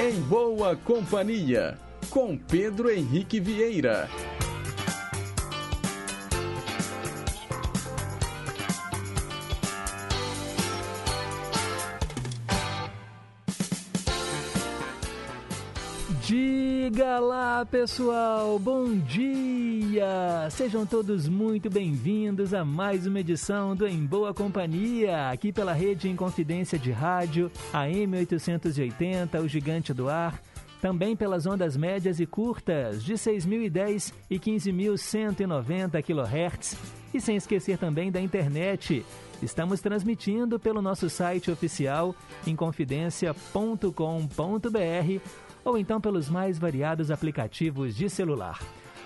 Em Boa Companhia, com Pedro Henrique Vieira. Diga lá, pessoal, bom dia! Sejam todos muito bem-vindos a mais uma edição do Em Boa Companhia, aqui pela rede em Confidência de Rádio, AM 880, o Gigante do Ar, também pelas ondas médias e curtas de 6.010 e 15.190 kHz, e sem esquecer também da internet. Estamos transmitindo pelo nosso site oficial inconfidencia.com.br ou então pelos mais variados aplicativos de celular.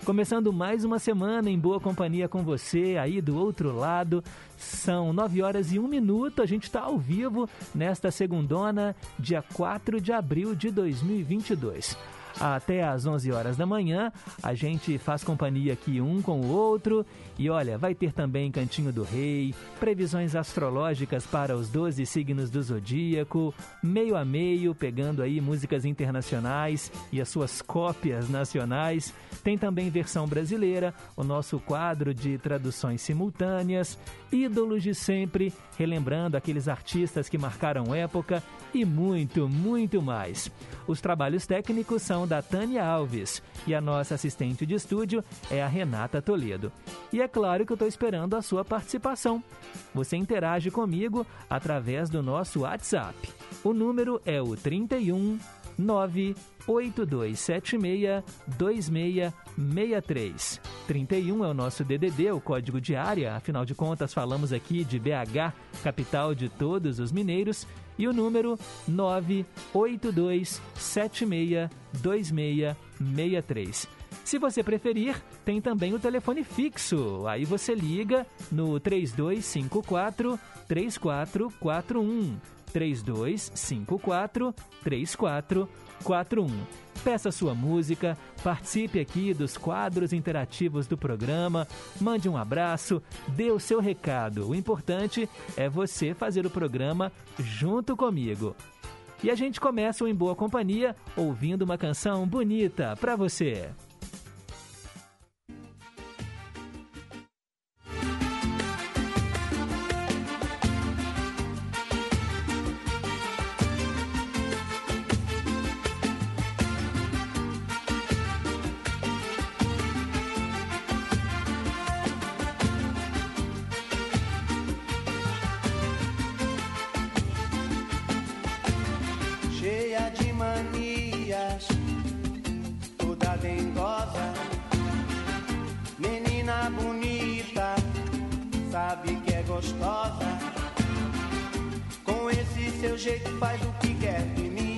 Começando mais uma semana em boa companhia com você aí do outro lado. São 9 horas e 1 minuto. A gente está ao vivo nesta segundona, dia 4 de abril de 2022 até às 11 horas da manhã. A gente faz companhia aqui um com o outro. E olha, vai ter também Cantinho do Rei, previsões astrológicas para os 12 signos do zodíaco, meio a meio, pegando aí músicas internacionais e as suas cópias nacionais. Tem também versão brasileira, o nosso quadro de traduções simultâneas, ídolos de sempre, relembrando aqueles artistas que marcaram época e muito, muito mais. Os trabalhos técnicos são da Tânia Alves e a nossa assistente de estúdio é a Renata Toledo. E é claro que eu estou esperando a sua participação. Você interage comigo através do nosso WhatsApp. O número é o 31 98276 2663. 31 é o nosso DDD, o código de área, afinal de contas falamos aqui de BH, capital de todos os mineiros, e o número 982762663. Se você preferir, tem também o telefone fixo. Aí você liga no 3254 3441. 3254 3441. Peça sua música, participe aqui dos quadros interativos do programa, mande um abraço, dê o seu recado. O importante é você fazer o programa junto comigo. E a gente começa o Em Boa Companhia ouvindo uma canção bonita para você. Gostosa. Com esse seu jeito faz o que quer de mim,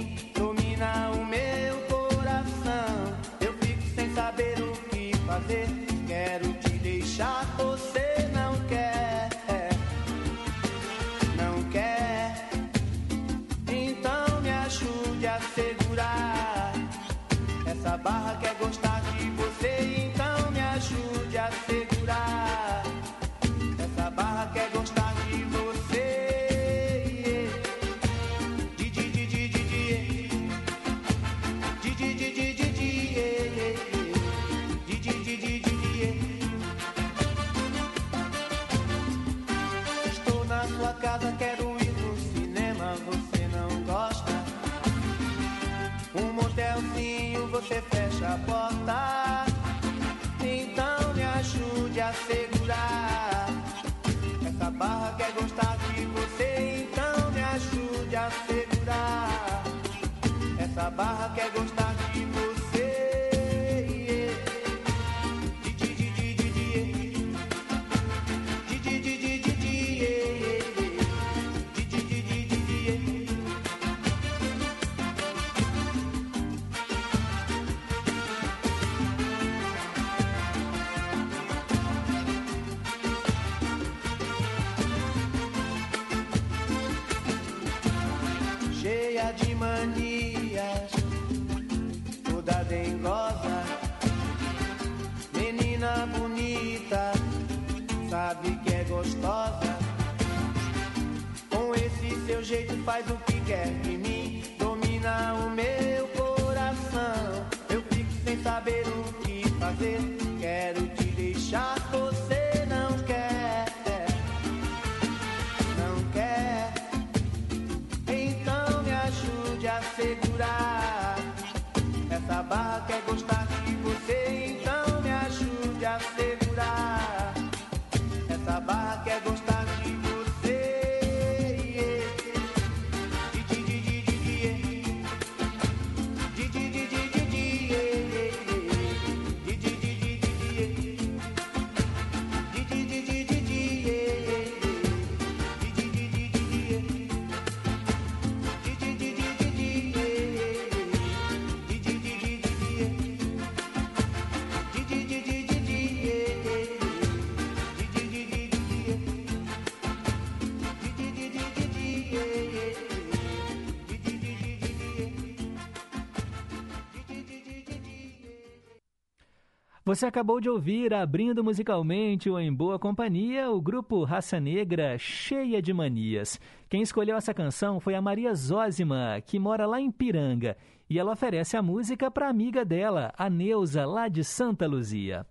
Você acabou de ouvir, abrindo musicalmente o Em Boa Companhia, o grupo Raça Negra Cheia de Manias. Quem escolheu essa canção foi a Maria Zózima, que mora lá em Piranga. E ela oferece a música para amiga dela, a Neuza, lá de Santa Luzia.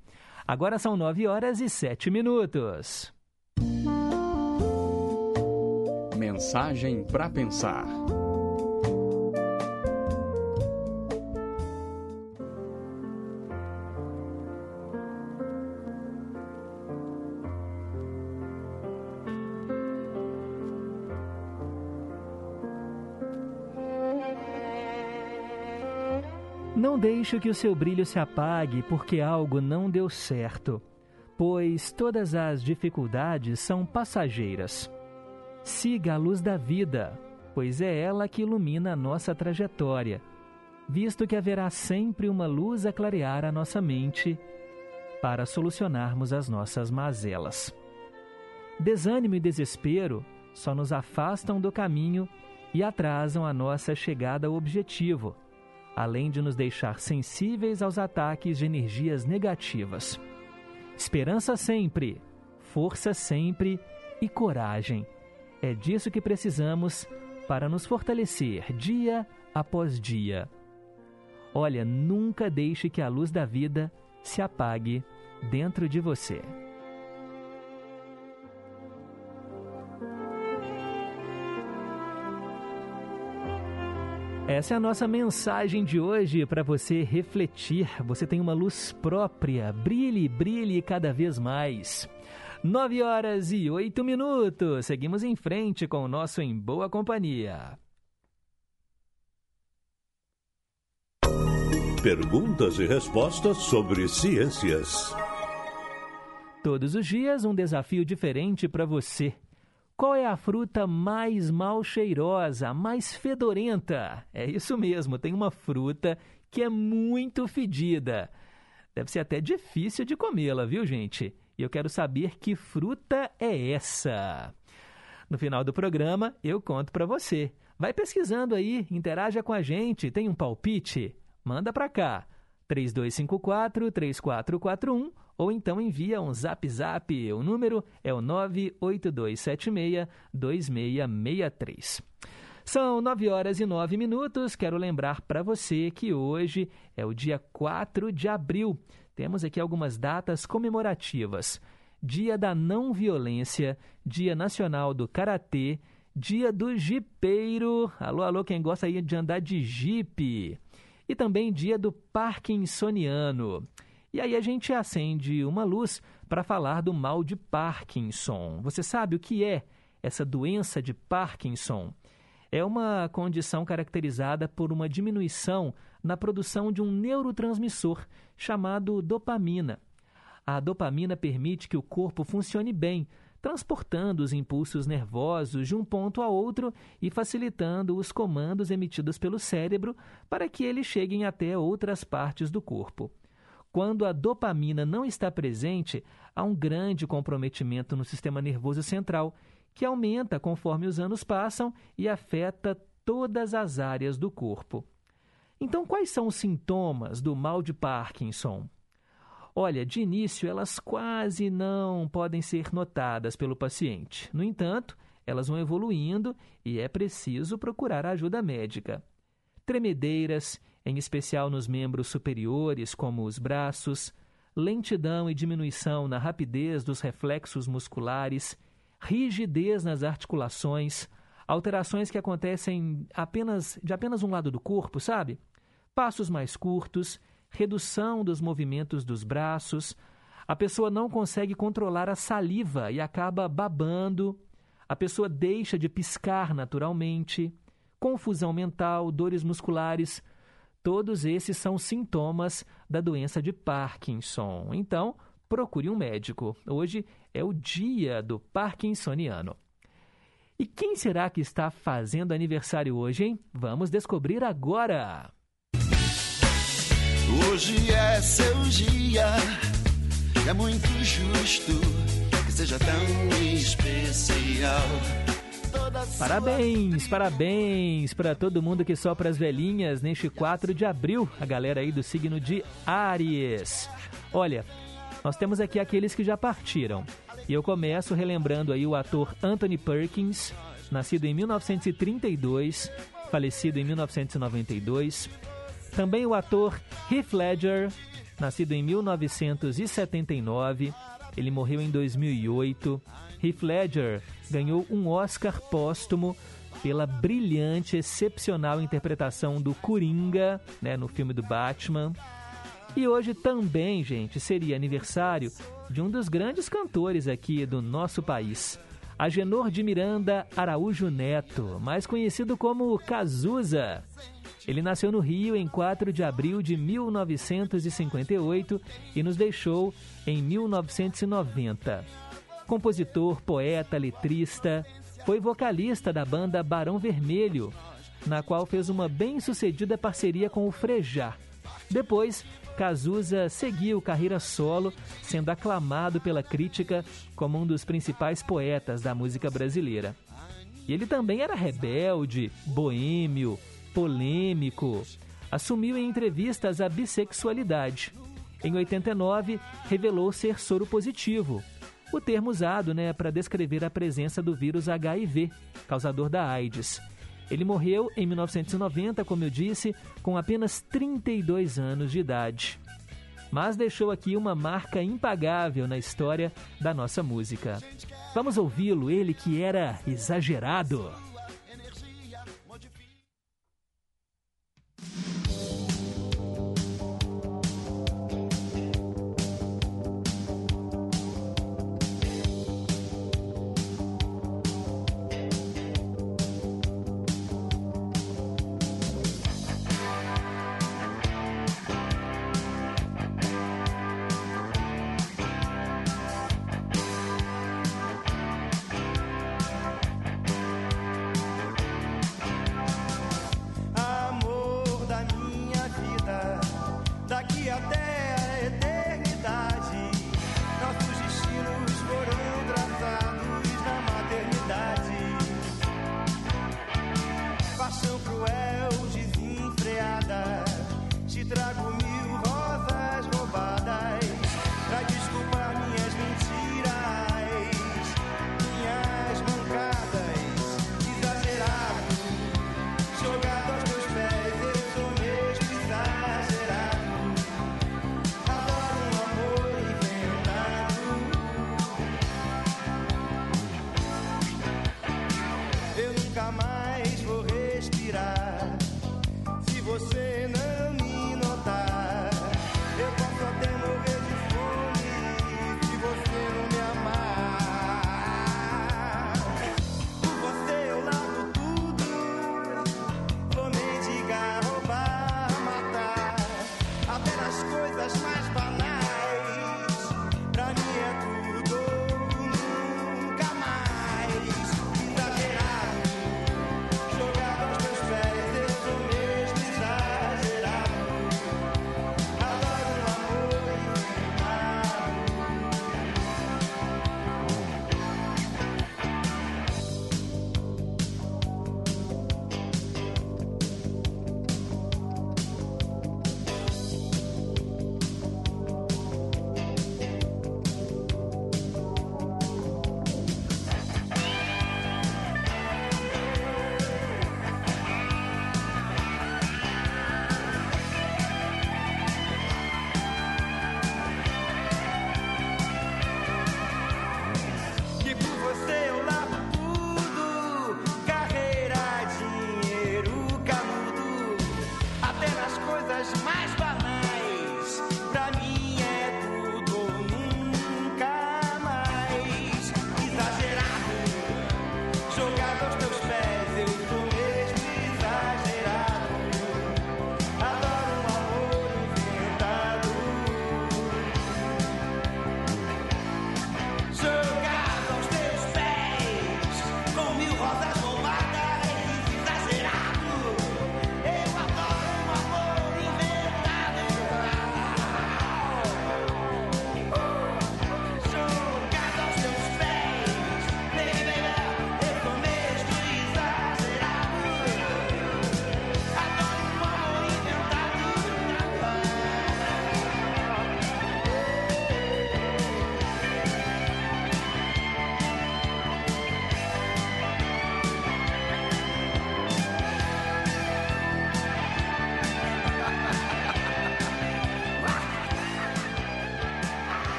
Agora são nove horas e sete minutos. Mensagem para pensar. Não deixe que o seu brilho se apague porque algo não deu certo, pois todas as dificuldades são passageiras. Siga a luz da vida, pois é ela que ilumina a nossa trajetória, visto que haverá sempre uma luz a clarear a nossa mente para solucionarmos as nossas mazelas. Desânimo e desespero só nos afastam do caminho e atrasam a nossa chegada ao objetivo além de nos deixar sensíveis aos ataques de energias negativas. Esperança sempre, força sempre e coragem. É disso que precisamos para nos fortalecer dia após dia. Olha, nunca deixe que a luz da vida se apague dentro de você. Essa é a nossa mensagem de hoje para você refletir. Você tem uma luz própria. Brilhe, brilhe cada vez mais. Nove horas e oito minutos. Seguimos em frente com o nosso Em Boa Companhia. Perguntas e respostas sobre ciências. Todos os dias um desafio diferente para você. Qual é a fruta mais mal cheirosa, mais fedorenta? É isso mesmo, tem uma fruta que é muito fedida. Deve ser até difícil de comê-la, viu, gente? E eu quero saber que fruta é essa. No final do programa, eu conto para você. Vai pesquisando aí, interaja com a gente, tem um palpite? Manda para cá. 3254 3441 ou então envia um zap zap. O número é o 98276 2663. São 9 horas e 9 minutos. Quero lembrar para você que hoje é o dia 4 de abril. Temos aqui algumas datas comemorativas: Dia da Não Violência, Dia Nacional do Karatê, Dia do Jipeiro. Alô, alô, quem gosta aí de andar de jipe. E também Dia do Parkinsoniano. E aí a gente acende uma luz para falar do mal de Parkinson. Você sabe o que é essa doença de Parkinson? É uma condição caracterizada por uma diminuição na produção de um neurotransmissor chamado dopamina. A dopamina permite que o corpo funcione bem, transportando os impulsos nervosos de um ponto a outro e facilitando os comandos emitidos pelo cérebro para que eles cheguem até outras partes do corpo. Quando a dopamina não está presente, há um grande comprometimento no sistema nervoso central, que aumenta conforme os anos passam e afeta todas as áreas do corpo. Então, quais são os sintomas do mal de Parkinson? Olha, de início elas quase não podem ser notadas pelo paciente. No entanto, elas vão evoluindo e é preciso procurar ajuda médica. tremedeiras, em especial nos membros superiores, como os braços, lentidão e diminuição na rapidez dos reflexos musculares, rigidez nas articulações, alterações que acontecem apenas de apenas um lado do corpo, sabe? Passos mais curtos, redução dos movimentos dos braços, a pessoa não consegue controlar a saliva e acaba babando, a pessoa deixa de piscar naturalmente, confusão mental, dores musculares, todos esses são sintomas da doença de Parkinson. Então, procure um médico. Hoje é o dia do Parkinsoniano. E quem será que está fazendo aniversário hoje, hein? Vamos descobrir agora! Hoje é seu dia, é muito justo que seja tão especial. Parabéns, parabéns para todo mundo que sopra as velhinhas neste 4 de abril, a galera aí do signo de Áries. Olha, nós temos aqui aqueles que já partiram. E eu começo relembrando aí o ator Anthony Perkins, nascido em 1932, falecido em 1992. Também o ator Heath Ledger, nascido em 1979, ele morreu em 2008. Heath Ledger ganhou um Oscar póstumo pela brilhante, excepcional interpretação do Coringa, né, no filme do Batman. E hoje também, gente, seria aniversário de um dos grandes cantores aqui do nosso país, Agenor de Miranda Araújo Neto, mais conhecido como Cazuza. Ele nasceu no Rio em 4 de abril de 1958 e nos deixou em 1990. Compositor, poeta, letrista, foi vocalista da banda Barão Vermelho, na qual fez uma bem-sucedida parceria com o Frejá. Depois, Cazuza seguiu carreira solo, sendo aclamado pela crítica como um dos principais poetas da música brasileira. E ele também era rebelde, boêmio, polêmico. Assumiu em entrevistas a bissexualidade. Em 89, revelou ser soro positivo, o termo usado né, para descrever a presença do vírus HIV, causador da AIDS. Ele morreu em 1990, como eu disse, com apenas 32 anos de idade. Mas deixou aqui uma marca impagável na história da nossa música. Vamos ouvi-lo, ele que era exagerado.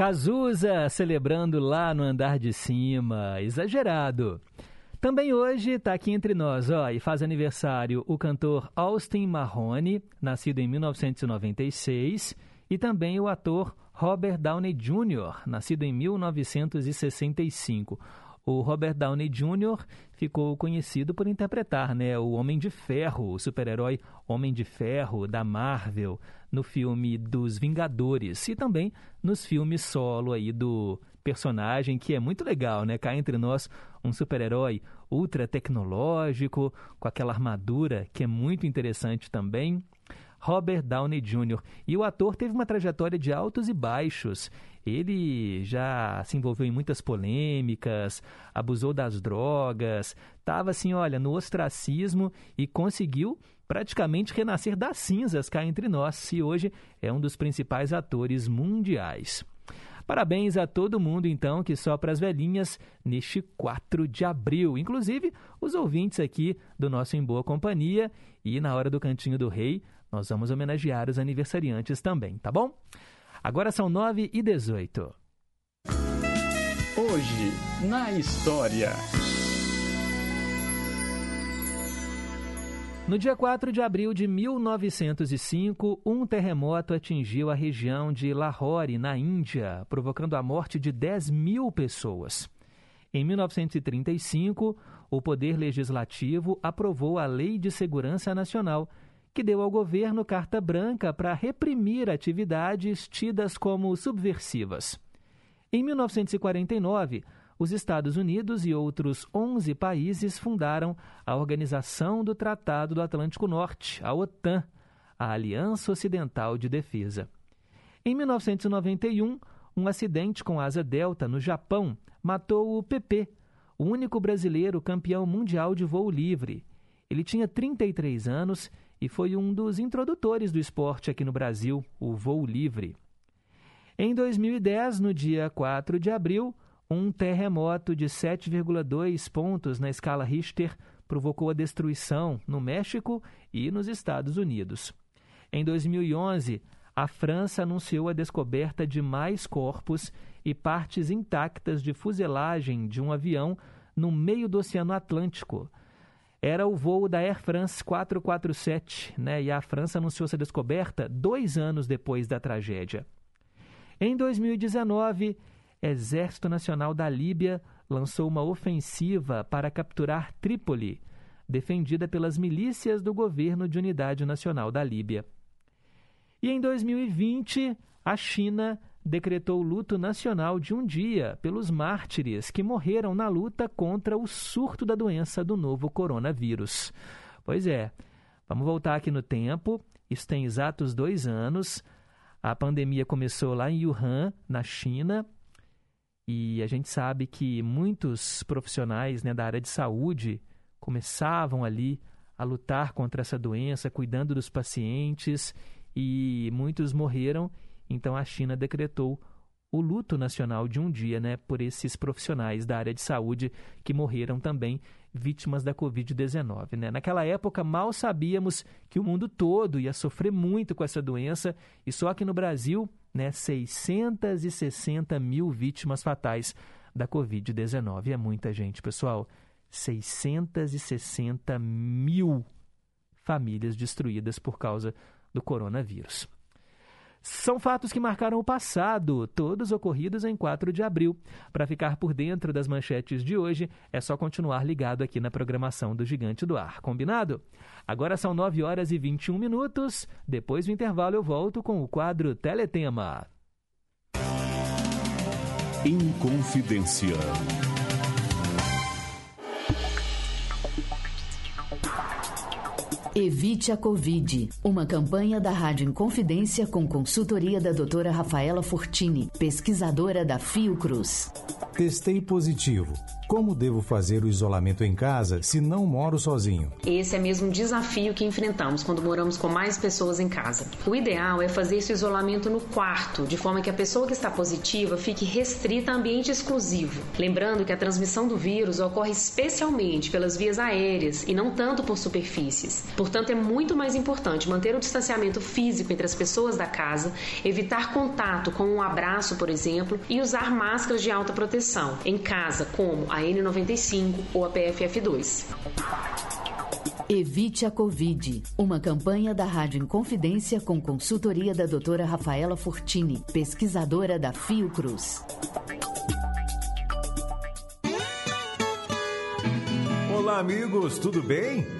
Cazuza celebrando lá no andar de cima, exagerado. Também hoje está aqui entre nós, ó, e faz aniversário o cantor Austin Mahone, nascido em 1996, e também o ator Robert Downey Jr., nascido em 1965. O Robert Downey Jr. ficou conhecido por interpretar né, o Homem de Ferro, o super-herói Homem de Ferro da Marvel, no filme dos Vingadores e também nos filmes solo aí do personagem, que é muito legal, né? Cá entre nós, um super-herói ultra tecnológico, com aquela armadura que é muito interessante também. Robert Downey Jr. E o ator teve uma trajetória de altos e baixos. Ele já se envolveu em muitas polêmicas, abusou das drogas, estava assim, olha, no ostracismo e conseguiu praticamente renascer das cinzas cá entre nós e hoje é um dos principais atores mundiais. Parabéns a todo mundo, então, que sopra as velhinhas neste 4 de abril. Inclusive, os ouvintes aqui do nosso Em Boa Companhia. E na hora do Cantinho do Rei, nós vamos homenagear os aniversariantes também, tá bom? Agora são 9 e 18. Hoje, na história. No dia 4 de abril de 1905, um terremoto atingiu a região de Lahore, na Índia, provocando a morte de 10 mil pessoas. Em 1935, o Poder Legislativo aprovou a Lei de Segurança Nacional, que deu ao governo carta branca para reprimir atividades tidas como subversivas. Em 1949, os Estados Unidos e outros 11 países fundaram a Organização do Tratado do Atlântico Norte, a OTAN, a Aliança Ocidental de Defesa. Em 1991, um acidente com asa delta no Japão matou o PP, o único brasileiro campeão mundial de voo livre. Ele tinha 33 anos e foi um dos introdutores do esporte aqui no Brasil, o voo livre. Em 2010, no dia 4 de abril, um terremoto de 7,2 pontos na escala Richter provocou a destruição no México e nos Estados Unidos. Em 2011, a França anunciou a descoberta de mais corpos e partes intactas de fuselagem de um avião no meio do Oceano Atlântico. Era o voo da Air France 447, né? E a França anunciou essa descoberta dois anos depois da tragédia. Em 2019, Exército Nacional da Líbia lançou uma ofensiva para capturar Trípoli, defendida pelas milícias do Governo de Unidade Nacional da Líbia. E em 2020, a China decretou luto nacional de um dia pelos mártires que morreram na luta contra o surto da doença do novo coronavírus. Pois é, vamos voltar aqui no tempo. Isso tem exatos dois anos. A pandemia começou lá em Wuhan, na China, e a gente sabe que muitos profissionais né, da área de saúde começavam ali a lutar contra essa doença, cuidando dos pacientes, e muitos morreram. Então a China decretou o luto nacional de um dia né, por esses profissionais da área de saúde que morreram também vítimas da Covid-19. Né? Naquela época, mal sabíamos que o mundo todo ia sofrer muito com essa doença e só aqui no Brasil né, 660 mil vítimas fatais da Covid-19. É muita gente, pessoal. 660 mil famílias destruídas por causa do coronavírus. São fatos que marcaram o passado, todos ocorridos em 4 de abril. Para ficar por dentro das manchetes de hoje, é só continuar ligado aqui na programação do Gigante do Ar, combinado? Agora são 9 horas e 21 minutos. Depois do intervalo, eu volto com o quadro Teletema. Inconfidência. Evite a Covid. Uma campanha da Rádio Inconfidência com consultoria da doutora Rafaela Fortini, pesquisadora da Fiocruz. Testei positivo. Como devo fazer o isolamento em casa se não moro sozinho? Esse é mesmo um desafio que enfrentamos quando moramos com mais pessoas em casa. O ideal é fazer esse isolamento no quarto, de forma que a pessoa que está positiva fique restrita a ambiente exclusivo. Lembrando que a transmissão do vírus ocorre especialmente pelas vias aéreas e não tanto por superfícies. Portanto, Portanto, é muito mais importante manter o distanciamento físico entre as pessoas da casa, evitar contato com um abraço, por exemplo, e usar máscaras de alta proteção em casa, como a N95 ou a PFF2. Evite a Covid. Uma campanha da Rádio Inconfidência com consultoria da doutora Rafaela Fortini, pesquisadora da Fiocruz. Olá, amigos, tudo bem?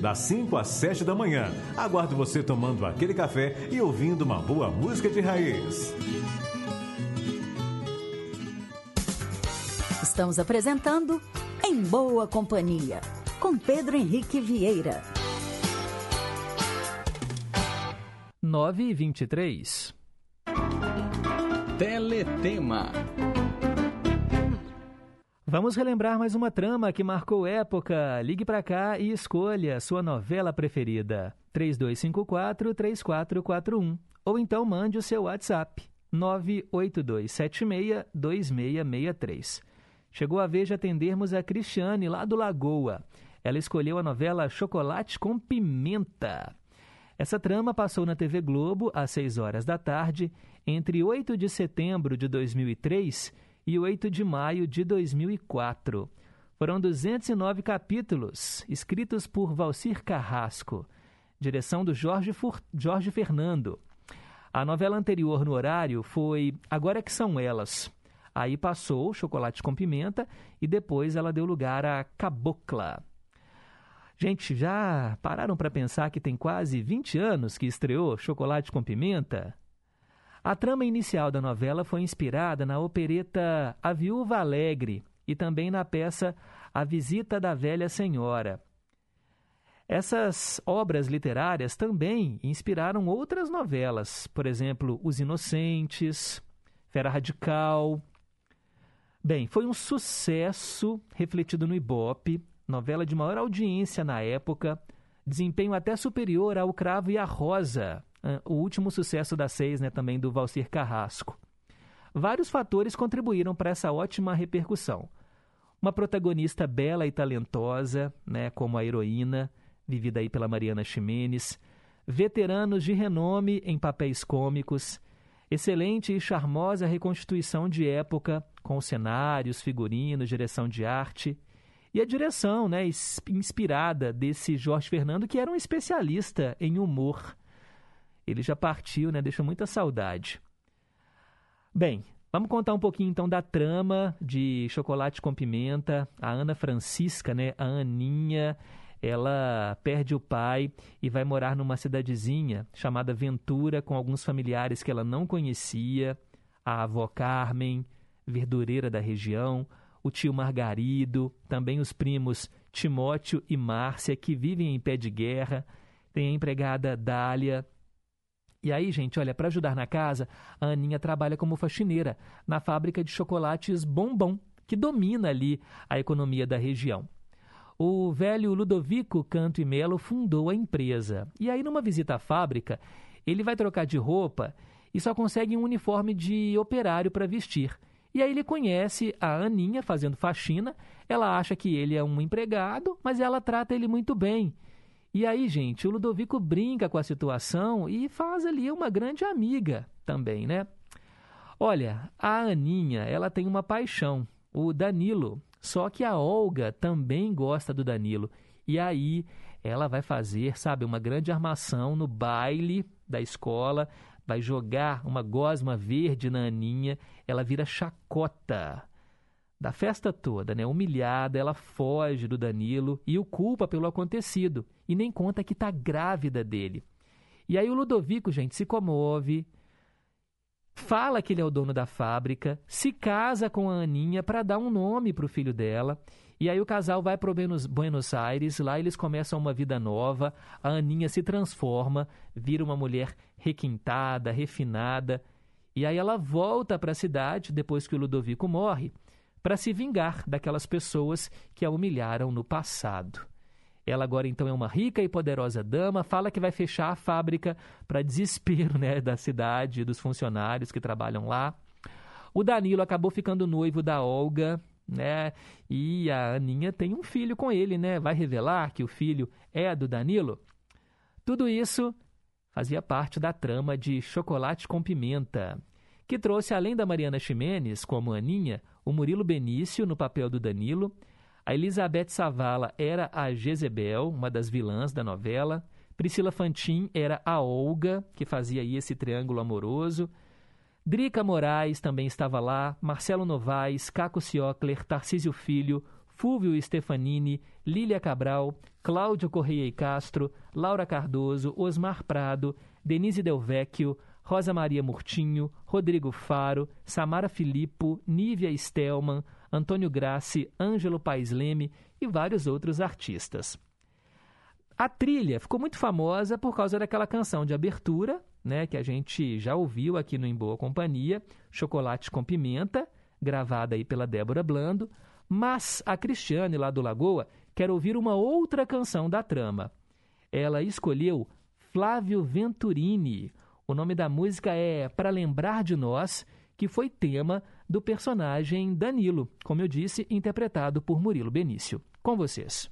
das 5 às 7 da manhã. Aguardo você tomando aquele café e ouvindo uma boa música de raiz. Estamos apresentando Em Boa Companhia, com Pedro Henrique Vieira. 9 e 23. Teletema. Vamos relembrar mais uma trama que marcou época. Ligue para cá e escolha sua novela preferida. 3254-3441. Ou então mande o seu WhatsApp. 982762663. Chegou a vez de atendermos a Cristiane, lá do Lagoa. Ela escolheu a novela Chocolate com Pimenta. Essa trama passou na TV Globo às 6 horas da tarde, entre 8 de setembro de 2003 e 8 de maio de 2004. Foram 209 capítulos, escritos por Valcir Carrasco, direção do Jorge, Fur... Jorge Fernando. A novela anterior no horário foi Agora é que São Elas. Aí passou Chocolate com Pimenta e depois ela deu lugar a Cabocla. Gente, já pararam para pensar que tem quase 20 anos que estreou Chocolate com Pimenta? A trama inicial da novela foi inspirada na opereta A Viúva Alegre e também na peça A Visita da Velha Senhora. Essas obras literárias também inspiraram outras novelas, por exemplo, Os Inocentes, Fera Radical. Bem, foi um sucesso refletido no Ibope, novela de maior audiência na época, desempenho até superior ao Cravo e a Rosa, o último sucesso da seis, né, também do Valcir Carrasco. Vários fatores contribuíram para essa ótima repercussão. Uma protagonista bela e talentosa, né, como a heroína, vivida aí pela Mariana Ximenes, veteranos de renome em papéis cômicos, excelente e charmosa reconstituição de época, com cenários, figurinos, direção de arte, e a direção, né, inspirada desse Jorge Fernando, que era um especialista em humor ele já partiu, né? Deixa muita saudade. Bem, vamos contar um pouquinho então da trama de Chocolate com Pimenta. A Ana Francisca, né? A Aninha, ela perde o pai e vai morar numa cidadezinha chamada Ventura com alguns familiares que ela não conhecia. A avó Carmen, verdureira da região, o tio Margarido, também os primos Timóteo e Márcia, que vivem em pé de guerra. Tem a empregada Dália, e aí, gente, olha, para ajudar na casa, a Aninha trabalha como faxineira na fábrica de chocolates Bombom, que domina ali a economia da região. O velho Ludovico Canto e Melo fundou a empresa. E aí, numa visita à fábrica, ele vai trocar de roupa e só consegue um uniforme de operário para vestir. E aí ele conhece a Aninha fazendo faxina. Ela acha que ele é um empregado, mas ela trata ele muito bem. E aí, gente, o Ludovico brinca com a situação e faz ali uma grande amiga também, né? Olha, a Aninha, ela tem uma paixão, o Danilo. Só que a Olga também gosta do Danilo. E aí ela vai fazer, sabe, uma grande armação no baile da escola, vai jogar uma gosma verde na Aninha, ela vira chacota da festa toda, né? Humilhada, ela foge do Danilo e o culpa pelo acontecido e nem conta que está grávida dele. E aí o Ludovico, gente, se comove, fala que ele é o dono da fábrica, se casa com a Aninha para dar um nome para o filho dela E aí o casal vai para Buenos, Aires, lá eles começam uma vida nova, a Aninha se transforma, vira uma mulher requintada, refinada, e aí ela volta para a cidade depois que o Ludovico morre, para se vingar daquelas pessoas que a humilharam no passado. Ela agora então é uma rica e poderosa dama, fala que vai fechar a fábrica para desespero né, da cidade, dos funcionários que trabalham lá. O Danilo acabou ficando noivo da Olga, né? E a Aninha tem um filho com ele, né? Vai revelar que o filho é do Danilo? Tudo isso fazia parte da trama de Chocolate com Pimenta, que trouxe, além da Mariana Ximenes como Aninha, o Murilo Benício no papel do Danilo, a Elizabeth Savala era a Jezebel, uma das vilãs da novela, Priscila Fantin era a Olga, que fazia aí esse triângulo amoroso, Drica Moraes também estava lá, Marcelo Novaes, Caco Ciocler, Tarcísio Filho, Fúvio Stefanini, Lília Cabral, Cláudio Correia e Castro, Laura Cardoso, Osmar Prado, Denise Delvecchio, Rosa Maria Murtinho, Rodrigo Faro, Samara Filippo, Nívia Stelman, Antônio Grassi, Ângelo Paes Leme e vários outros artistas. A trilha ficou muito famosa por causa daquela canção de abertura, né, que a gente já ouviu aqui no Em Boa Companhia, Chocolate com Pimenta, gravada aí pela Débora Blando, mas a Cristiane lá do Lagoa quer ouvir uma outra canção da trama. Ela escolheu Flávio Venturini. O nome da música é Para Lembrar de Nós, que foi tema do personagem Danilo, como eu disse, interpretado por Murilo Benício. Com vocês.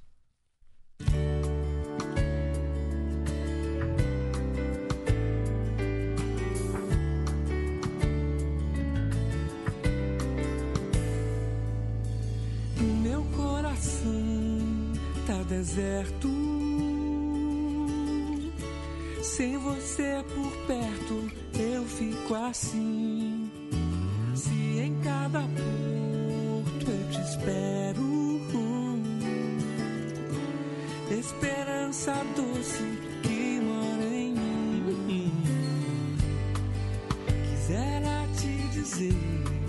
deserto. Sem você por perto, eu fico assim. Em cada porto eu te espero, esperança doce que mora em mim. Quisera te dizer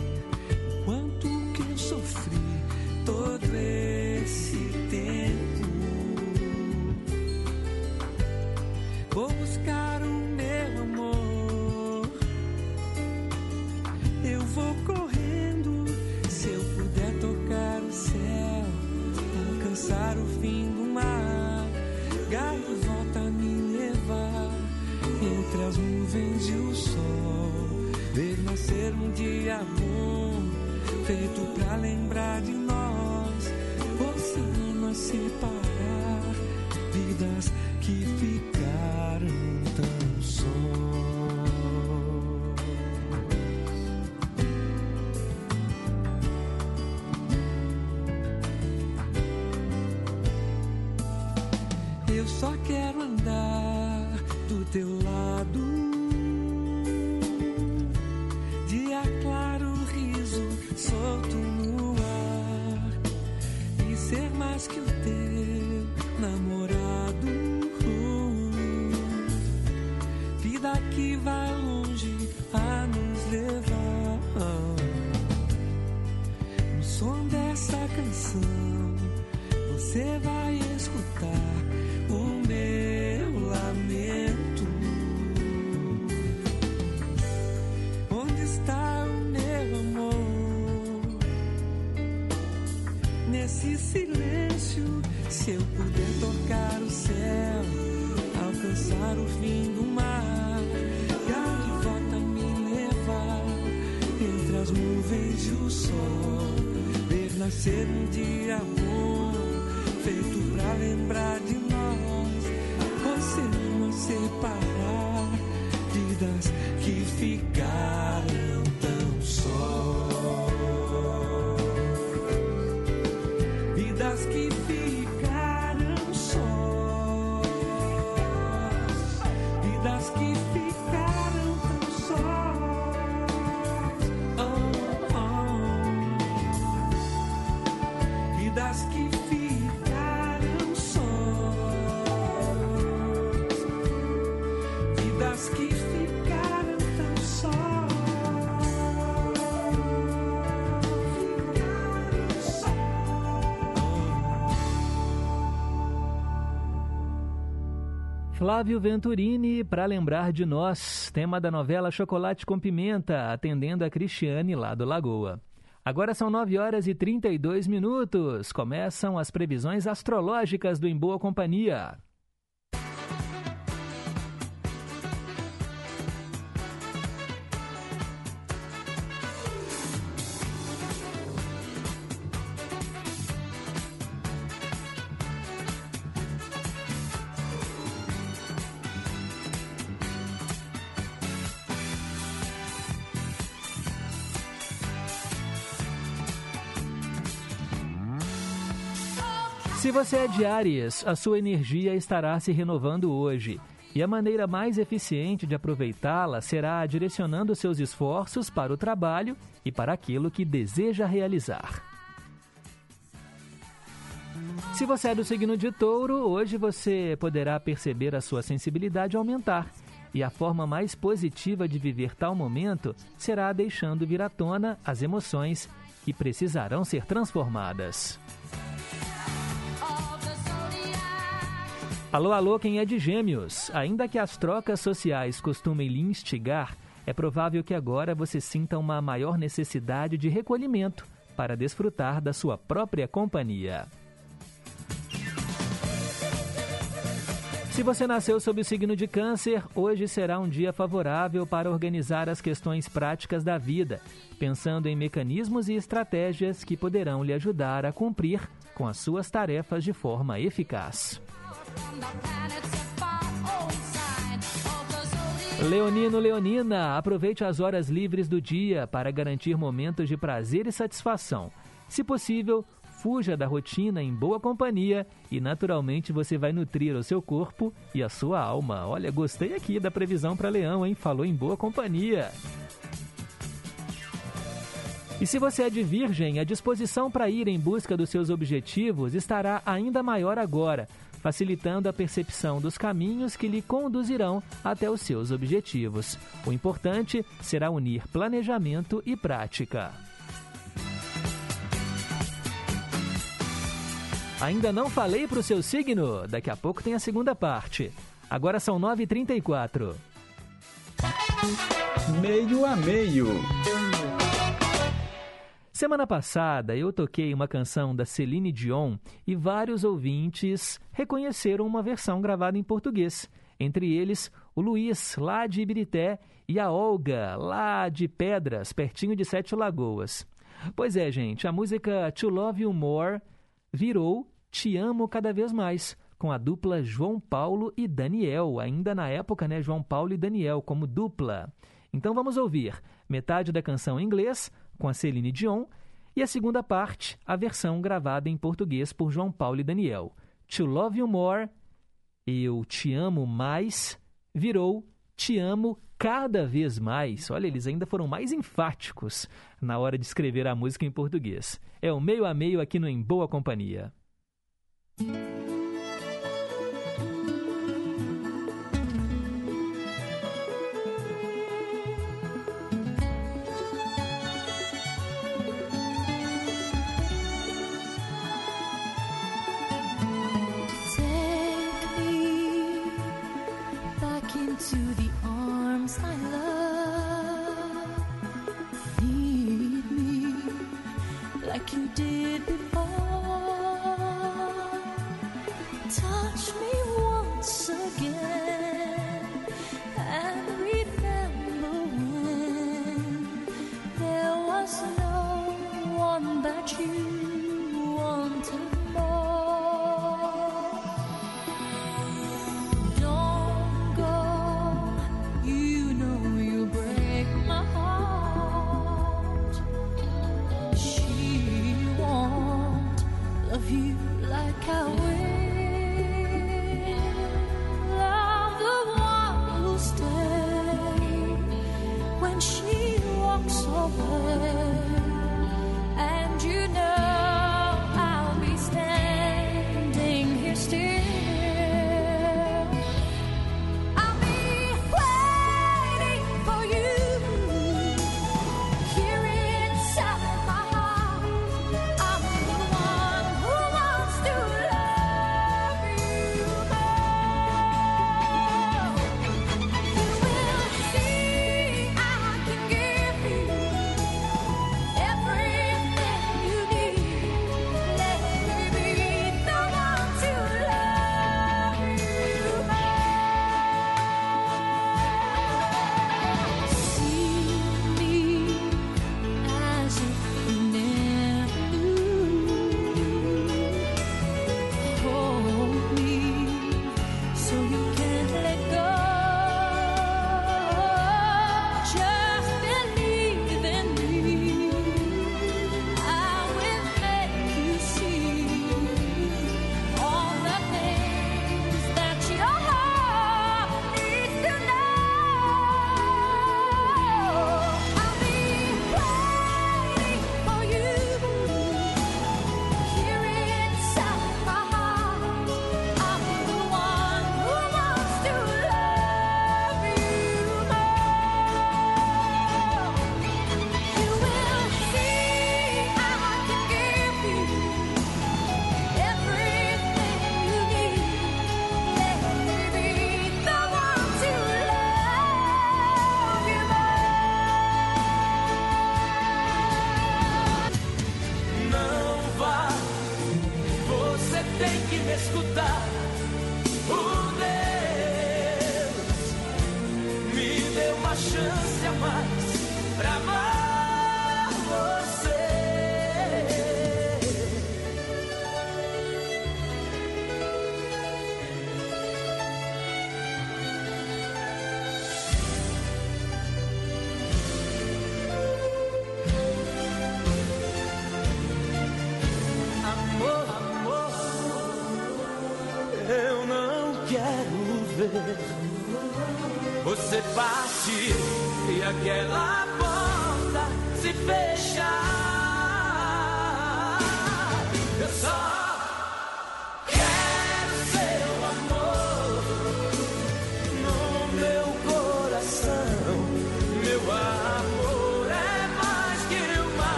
Flávio Venturini para lembrar de nós, tema da novela Chocolate com Pimenta, atendendo a Cristiane lá do Lagoa. Agora são 9 horas e 32 minutos. Começam as previsões astrológicas do Em Boa Companhia. Você é de Ares, a sua energia estará se renovando hoje. E a maneira mais eficiente de aproveitá-la será direcionando seus esforços para o trabalho e para aquilo que deseja realizar. Se você é do signo de touro, hoje você poderá perceber a sua sensibilidade aumentar. E a forma mais positiva de viver tal momento será deixando vir à tona as emoções que precisarão ser transformadas. Alô, alô, quem é de Gêmeos? Ainda que as trocas sociais costumem lhe instigar, é provável que agora você sinta uma maior necessidade de recolhimento para desfrutar da sua própria companhia. Se você nasceu sob o signo de Câncer, hoje será um dia favorável para organizar as questões práticas da vida, pensando em mecanismos e estratégias que poderão lhe ajudar a cumprir com as suas tarefas de forma eficaz. Leonino Leonina, aproveite as horas livres do dia para garantir momentos de prazer e satisfação. Se possível, fuja da rotina em boa companhia e naturalmente você vai nutrir o seu corpo e a sua alma. Olha, gostei aqui da previsão para Leão, hein? Falou em boa companhia. E se você é de Virgem, a disposição para ir em busca dos seus objetivos estará ainda maior agora facilitando a percepção dos caminhos que lhe conduzirão até os seus objetivos. O importante será unir planejamento e prática. Ainda não falei para o seu signo? Daqui a pouco tem a segunda parte. Agora são 9h34. Meio a meio. Semana passada eu toquei uma canção da Celine Dion e vários ouvintes reconheceram uma versão gravada em português. Entre eles, o Luiz, lá de Ibirité, e a Olga, lá de Pedras, pertinho de Sete Lagoas. Pois é, gente, a música To Love You More virou Te Amo Cada Vez Mais, com a dupla João Paulo e Daniel, ainda na época, né, João Paulo e Daniel como dupla. Então vamos ouvir metade da canção em inglês, com a Celine Dion, e a segunda parte, a versão gravada em português por João Paulo e Daniel. To Love You More, Eu Te Amo Mais, virou Te Amo Cada Vez Mais. Olha, eles ainda foram mais enfáticos na hora de escrever a música em português. É o meio a meio aqui no Em Boa Companhia. before. Touch me once again and remember when there was no one but you. over.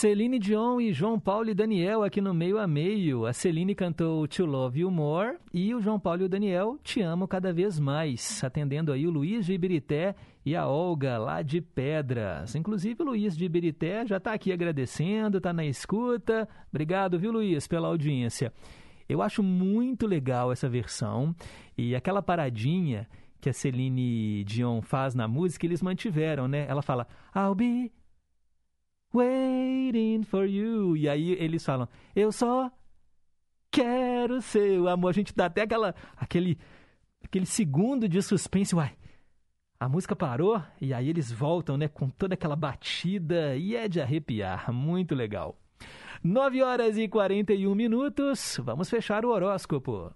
Celine Dion e João Paulo e Daniel aqui no meio a meio. A Celine cantou To Love You More e o João Paulo e o Daniel Te Amo Cada Vez Mais, atendendo aí o Luiz de Ibirité e a Olga lá de Pedras. Inclusive o Luiz de Ibirité já está aqui agradecendo, está na escuta. Obrigado, viu Luiz, pela audiência. Eu acho muito legal essa versão e aquela paradinha que a Celine Dion faz na música, eles mantiveram, né? Ela fala, I'll be waiting for you. E aí eles falam, eu só quero seu amor. A gente dá até aquela, aquele, aquele segundo de suspense, uai. A música parou e aí eles voltam, né, com toda aquela batida e é de arrepiar, muito legal. 9 horas e 41 minutos, vamos fechar o horóscopo.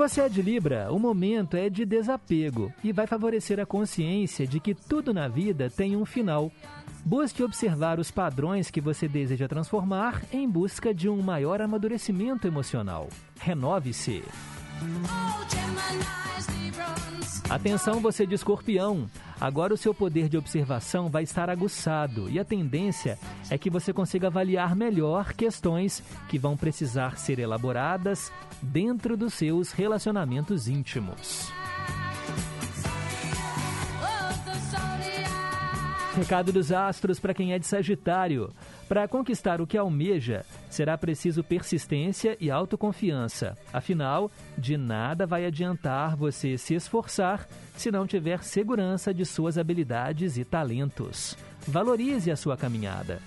Você é de Libra, o momento é de desapego e vai favorecer a consciência de que tudo na vida tem um final. Busque observar os padrões que você deseja transformar em busca de um maior amadurecimento emocional. Renove-se. Atenção, você de escorpião. Agora o seu poder de observação vai estar aguçado e a tendência é que você consiga avaliar melhor questões que vão precisar ser elaboradas dentro dos seus relacionamentos íntimos. Recado dos astros para quem é de Sagitário. Para conquistar o que almeja, será preciso persistência e autoconfiança. Afinal, de nada vai adiantar você se esforçar se não tiver segurança de suas habilidades e talentos. Valorize a sua caminhada.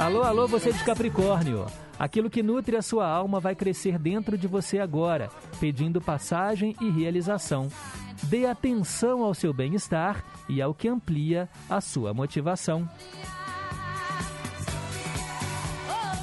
Alô, alô, você de Capricórnio. Aquilo que nutre a sua alma vai crescer dentro de você agora, pedindo passagem e realização. Dê atenção ao seu bem-estar e ao que amplia a sua motivação.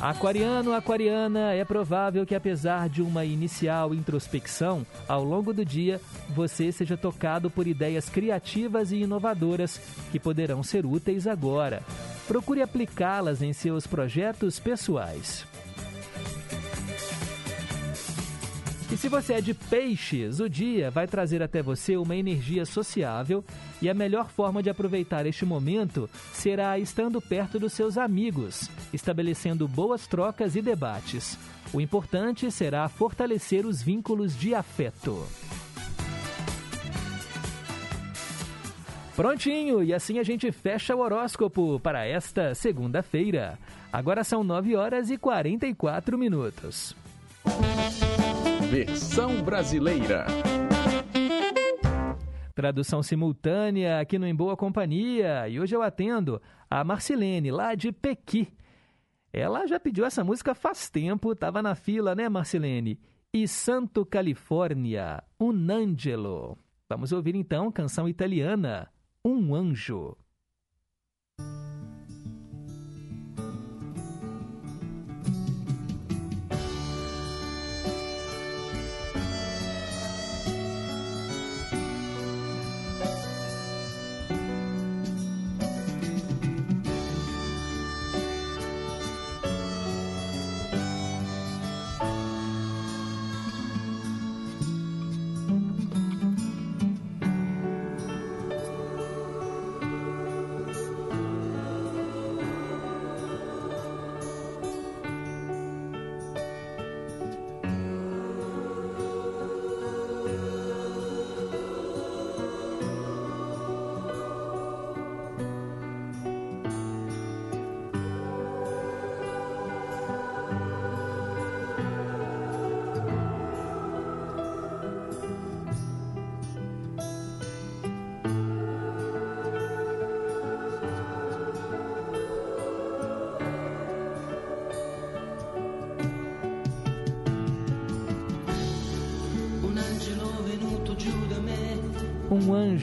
Aquariano, aquariana, é provável que apesar de uma inicial introspecção, ao longo do dia você seja tocado por ideias criativas e inovadoras que poderão ser úteis agora. Procure aplicá-las em seus projetos pessoais. E se você é de peixes, o dia vai trazer até você uma energia sociável e a melhor forma de aproveitar este momento será estando perto dos seus amigos, estabelecendo boas trocas e debates. O importante será fortalecer os vínculos de afeto. Prontinho, e assim a gente fecha o horóscopo para esta segunda-feira. Agora são 9 horas e 44 minutos. Versão brasileira. Tradução simultânea aqui no Em Boa Companhia. E hoje eu atendo a Marcilene, lá de Pequi. Ela já pediu essa música faz tempo, estava na fila, né, Marcilene? E Santo Califórnia, Un Angelo. Vamos ouvir então canção italiana, Um Anjo.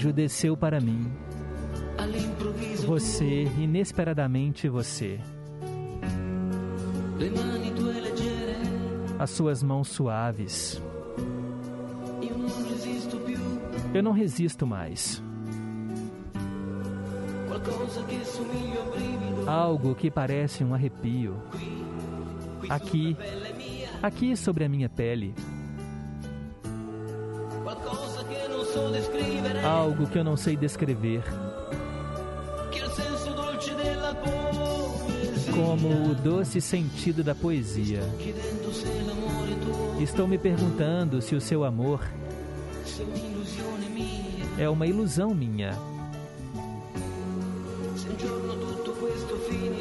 Anjo desceu para mim. Você, inesperadamente você. As suas mãos suaves. Eu não resisto mais. Algo que parece um arrepio. Aqui, aqui sobre a minha pele. Algo que eu não sei descrever. Como o doce sentido da poesia. Estou me perguntando se o seu amor é uma ilusão minha.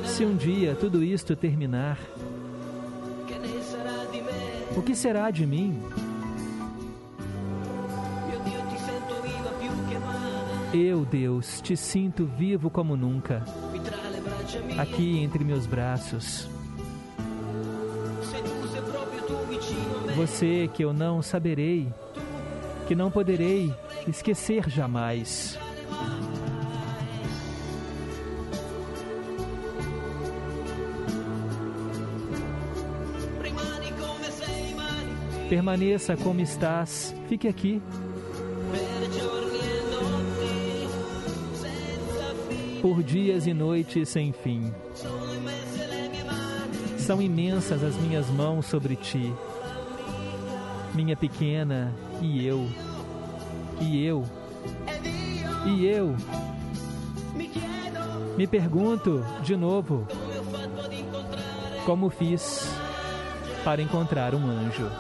Se um dia tudo isto terminar, o que será de mim? Eu, Deus, te sinto vivo como nunca, aqui entre meus braços. Você que eu não saberei, que não poderei esquecer jamais. Permaneça como estás, fique aqui. Por dias e noites sem fim. São imensas as minhas mãos sobre ti, minha pequena, e eu, e eu, e eu. Me pergunto de novo como fiz para encontrar um anjo.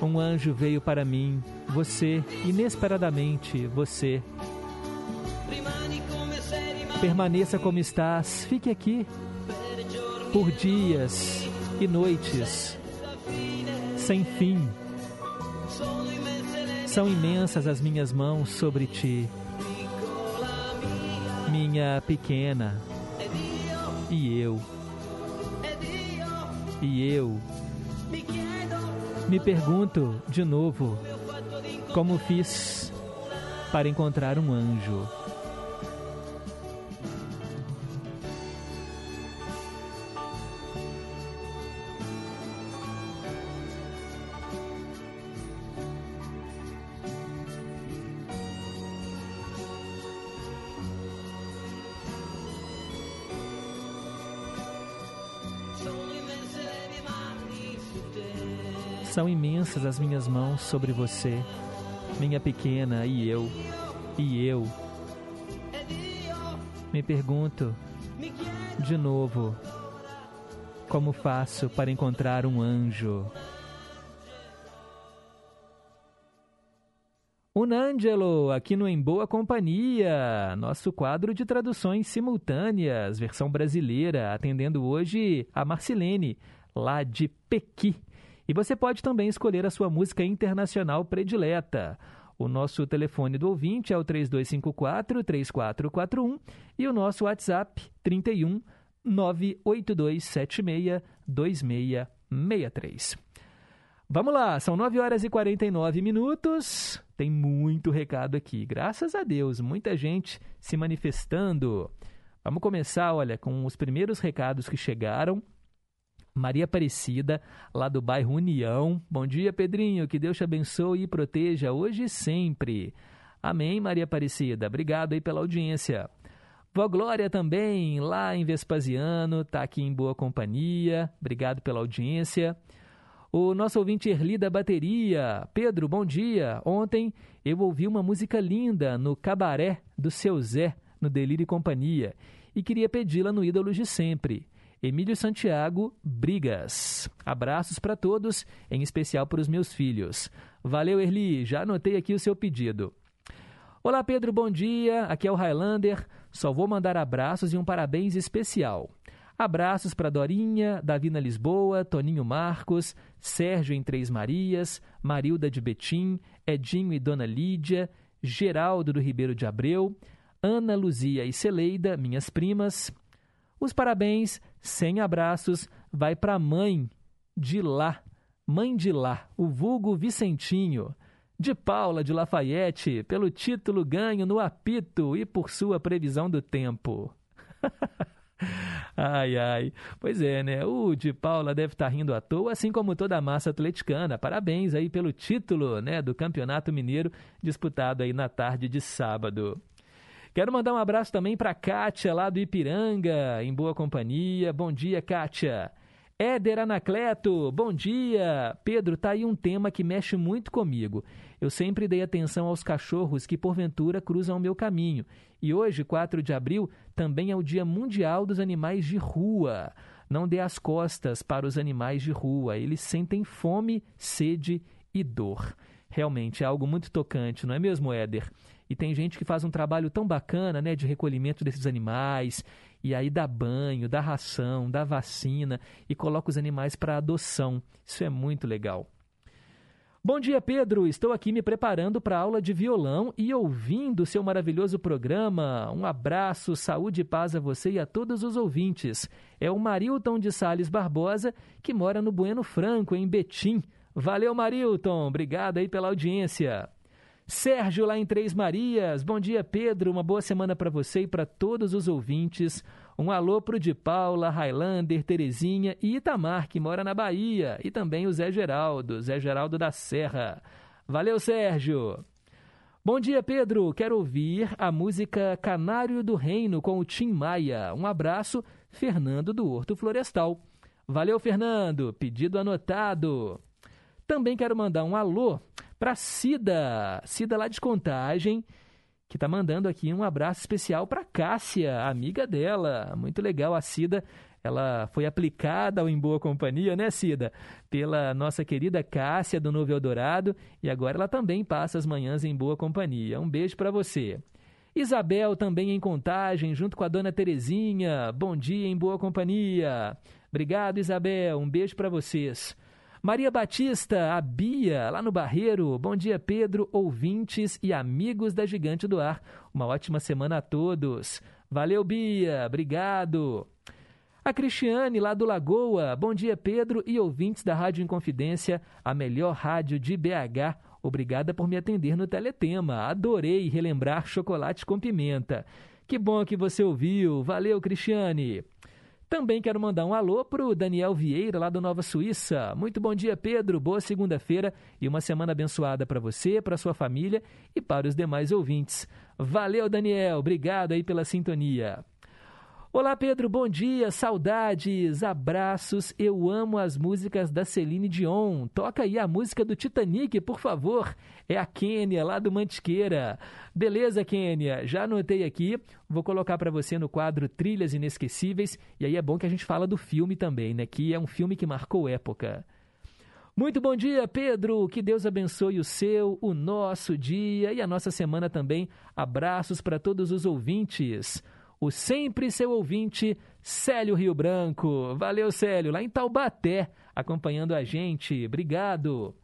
Um anjo veio para mim, você, inesperadamente, você. Permaneça como estás, fique aqui por dias e noites sem fim. São imensas as minhas mãos sobre ti, minha pequena, e eu, e eu. Me pergunto de novo como fiz para encontrar um anjo. São imensas as minhas mãos sobre você minha pequena, e eu, e eu. Me pergunto, de novo, como faço para encontrar um anjo? Unângelo, aqui no Em Boa Companhia, nosso quadro de traduções simultâneas, versão brasileira, atendendo hoje a Marcilene, lá de Pequi. E você pode também escolher a sua música internacional predileta. O nosso telefone do ouvinte é o 3254-3441 e o nosso WhatsApp 31 98276 2663. Vamos lá, são 9 horas e 49 minutos. Tem muito recado aqui. Graças a Deus, muita gente se manifestando. Vamos começar, olha, com os primeiros recados que chegaram. Maria Aparecida, lá do bairro União. Bom dia, Pedrinho. Que Deus te abençoe e proteja hoje e sempre. Amém, Maria Aparecida. Obrigado aí pela audiência. Vó Glória também, lá em Vespasiano, está aqui em boa companhia. Obrigado pela audiência. O nosso ouvinte Erli da Bateria. Pedro, bom dia. Ontem eu ouvi uma música linda no Cabaré do Seu Zé, no Delírio e Companhia, e queria pedi-la no Ídolos de Sempre. Emílio Santiago Brigas. Abraços para todos, em especial para os meus filhos. Valeu, Erli, já anotei aqui o seu pedido. Olá, Pedro, bom dia. Aqui é o Highlander. Só vou mandar abraços e um parabéns especial. Abraços para Dorinha, Davina Lisboa, Toninho Marcos, Sérgio em Três Marias, Marilda de Betim, Edinho e Dona Lídia, Geraldo do Ribeiro de Abreu, Ana Luzia e Celeida, minhas primas. Os parabéns, sem abraços, vai para a mãe de lá, mãe de lá, o vulgo Vicentinho, de Paula de Lafayette, pelo título ganho no apito e por sua previsão do tempo. Ai, ai. Pois é, né? O de Paula deve estar rindo à toa, assim como toda a massa atleticana. Parabéns aí pelo título, né, do Campeonato Mineiro disputado aí na tarde de sábado. Quero mandar um abraço também para Kátia, lá do Ipiranga, em boa companhia. Bom dia, Kátia. Éder Anacleto, bom dia. Pedro, tá aí um tema que mexe muito comigo. Eu sempre dei atenção aos cachorros que porventura cruzam o meu caminho. E hoje, 4 de abril, também é o Dia Mundial dos Animais de Rua. Não dê as costas para os animais de rua. Eles sentem fome, sede e dor. Realmente é algo muito tocante, não é mesmo, Éder? E tem gente que faz um trabalho tão bacana, né, de recolhimento desses animais, e aí dá banho, dá ração, dá vacina e coloca os animais para adoção. Isso é muito legal. Bom dia, Pedro. Estou aqui me preparando para a aula de violão e ouvindo seu maravilhoso programa. Um abraço, saúde e paz a você e a todos os ouvintes. É o Marilton de Sales Barbosa, que mora no Bueno Franco, em Betim. Valeu, Marilton. Obrigado aí pela audiência. Sérgio, lá em Três Marias. Bom dia, Pedro. Uma boa semana para você e para todos os ouvintes. Um alô pro de Paula, Highlander, Terezinha e Itamar, que mora na Bahia. E também o Zé Geraldo, Zé Geraldo da Serra. Valeu, Sérgio. Bom dia, Pedro. Quero ouvir a música Canário do Reino com o Tim Maia. Um abraço, Fernando do Horto Florestal. Valeu, Fernando. Pedido anotado. Também quero mandar um alô para Cida, Cida lá de Contagem, que está mandando aqui um abraço especial para Cássia, amiga dela. Muito legal, a Cida. Ela foi aplicada ao Em Boa Companhia, né, Cida? Pela nossa querida Cássia do Novo Eldorado. E agora ela também passa as manhãs em Boa Companhia. Um beijo para você. Isabel também em contagem, junto com a dona Terezinha. Bom dia em Boa Companhia. Obrigado, Isabel. Um beijo para vocês. Maria Batista, a Bia, lá no Barreiro. Bom dia, Pedro, ouvintes e amigos da Gigante do Ar. Uma ótima semana a todos. Valeu, Bia. Obrigado. A Cristiane, lá do Lagoa. Bom dia, Pedro e ouvintes da Rádio Inconfidência, a melhor rádio de BH. Obrigada por me atender no Teletema. Adorei relembrar chocolate com pimenta. Que bom que você ouviu. Valeu, Cristiane. Também quero mandar um alô para o Daniel Vieira, lá do Nova Suíça. Muito bom dia, Pedro. Boa segunda-feira e uma semana abençoada para você, para sua família e para os demais ouvintes. Valeu, Daniel. Obrigado aí pela sintonia. Olá, Pedro, bom dia, saudades, abraços. Eu amo as músicas da Celine Dion. Toca aí a música do Titanic, por favor. É a Quênia, lá do Mantiqueira. Beleza, Quênia? Já anotei aqui. Vou colocar para você no quadro Trilhas Inesquecíveis. E aí é bom que a gente fala do filme também, né? Que é um filme que marcou época. Muito bom dia, Pedro. Que Deus abençoe o seu, o nosso dia e a nossa semana também. Abraços para todos os ouvintes o sempre seu ouvinte, Célio Rio Branco. Valeu, Célio, lá em Taubaté, acompanhando a gente. Obrigado.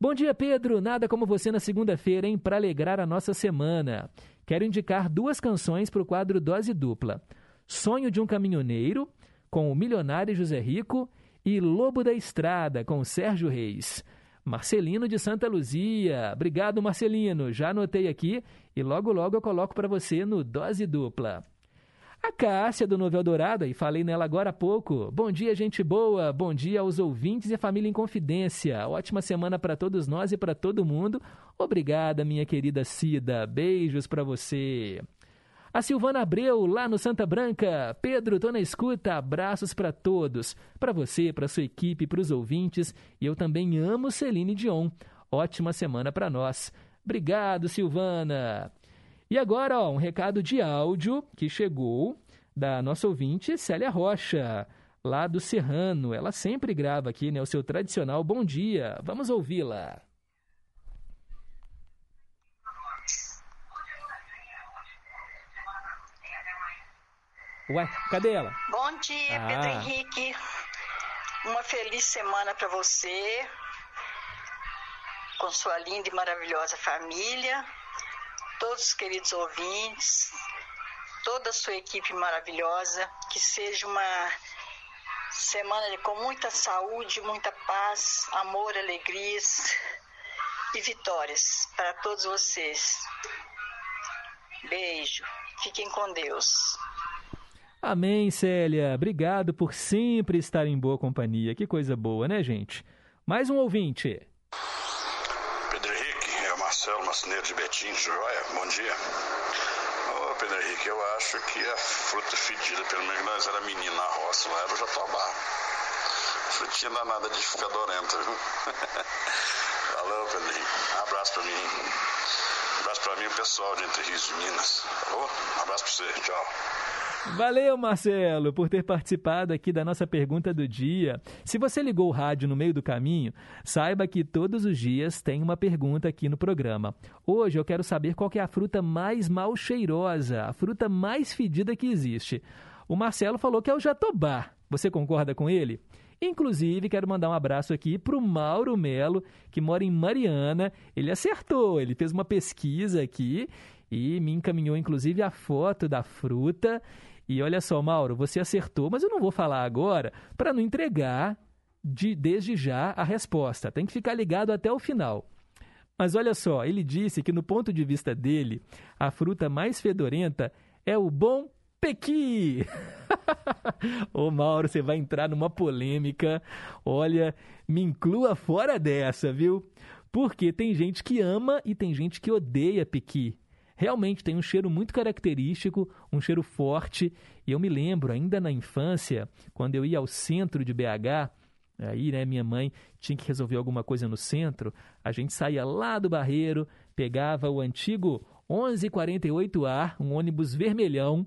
Bom dia, Pedro. Nada como você na segunda-feira, hein? Para alegrar a nossa semana. Quero indicar duas canções para o quadro Dose Dupla: Sonho de um Caminhoneiro, com o milionário José Rico, e Lobo da Estrada, com Sérgio Reis. Marcelino de Santa Luzia. Obrigado, Marcelino. Já anotei aqui e logo logo eu coloco para você no Dose Dupla. A Cássia do Novo Eldorado, e falei nela agora há pouco. Bom dia, gente boa. Bom dia aos ouvintes e a família em confidência. Ótima semana para todos nós e para todo mundo. Obrigada, minha querida Cida. Beijos para você. A Silvana Abreu, lá no Santa Branca. Pedro, tô na escuta. Abraços para todos. Para você, para sua equipe, para os ouvintes. E eu também amo Celine Dion. Ótima semana para nós. Obrigado, Silvana. E agora, ó, um recado de áudio que chegou da nossa ouvinte Célia Rocha, lá do Serrano. Ela sempre grava aqui, né, o seu tradicional bom dia. Vamos ouvi-la. Ué, cadê ela? Bom dia, Ah. Pedro Henrique. Uma feliz semana para você, com sua linda e maravilhosa família, todos os queridos ouvintes, toda a sua equipe maravilhosa. Que seja uma semana com muita saúde, muita paz, amor, alegrias e vitórias para todos vocês. Beijo. Fiquem com Deus. Amém, Célia. Obrigado por sempre estar em boa companhia. Que coisa boa, né, gente? Mais um ouvinte. Pedro Henrique, é o Marcelo Macineiro de Betim, joia, bom dia. Ô Pedro Henrique, eu acho que a fruta fedida, pelo menos nós era menino na roça, lá era o jatobá. Frutinha danada de ficar dorenta, viu? Alô, Pedro Henrique, um abraço pra mim. Abraço pra mim o pessoal de Entre Rios de Minas. Um abraço pra você, tchau. Valeu, Marcelo, por ter participado aqui da nossa pergunta do dia. Se você ligou o rádio no meio do caminho, saiba que todos os dias tem uma pergunta aqui no programa. Hoje eu quero saber qual que é a fruta mais mal cheirosa, a fruta mais fedida que existe. O Marcelo falou que é o jatobá. Você concorda com ele? Inclusive, quero mandar um abraço aqui para o Mauro Melo, que mora em Mariana. Ele acertou, ele fez uma pesquisa aqui e me encaminhou, inclusive, a foto da fruta. E olha só, Mauro, você acertou, mas eu não vou falar agora para não entregar de, desde já a resposta. Tem que ficar ligado até o final. Mas olha só, ele disse que, no ponto de vista dele, a fruta mais fedorenta é o bom pequi. Ô Mauro, você vai entrar numa polêmica. Olha, me inclua fora dessa, viu? Porque tem gente que ama e tem gente que odeia pequi. Realmente tem um cheiro muito característico, um cheiro forte. E eu me lembro, ainda na infância, quando eu ia ao centro de BH, aí, né, minha mãe tinha que resolver alguma coisa no centro, a gente saía lá do Barreiro, pegava o antigo 1148A, um ônibus vermelhão,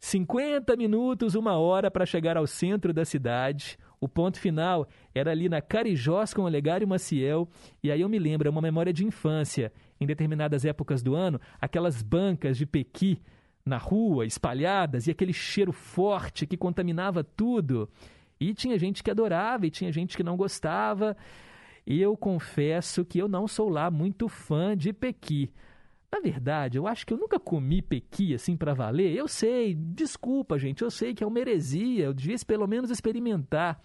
50 minutos, uma hora para chegar ao centro da cidade. O ponto final era ali na Carijós com Olegário Maciel. E aí eu me lembro, é uma memória de infância. Em determinadas épocas do ano, aquelas bancas de pequi na rua, espalhadas, e aquele cheiro forte que contaminava tudo. E tinha gente que adorava e tinha gente que não gostava. E eu confesso que eu não sou lá muito fã de pequi. Na verdade, eu acho que eu nunca comi pequi assim para valer. Eu sei, desculpa, gente, eu sei que é uma heresia, eu devia pelo menos experimentar.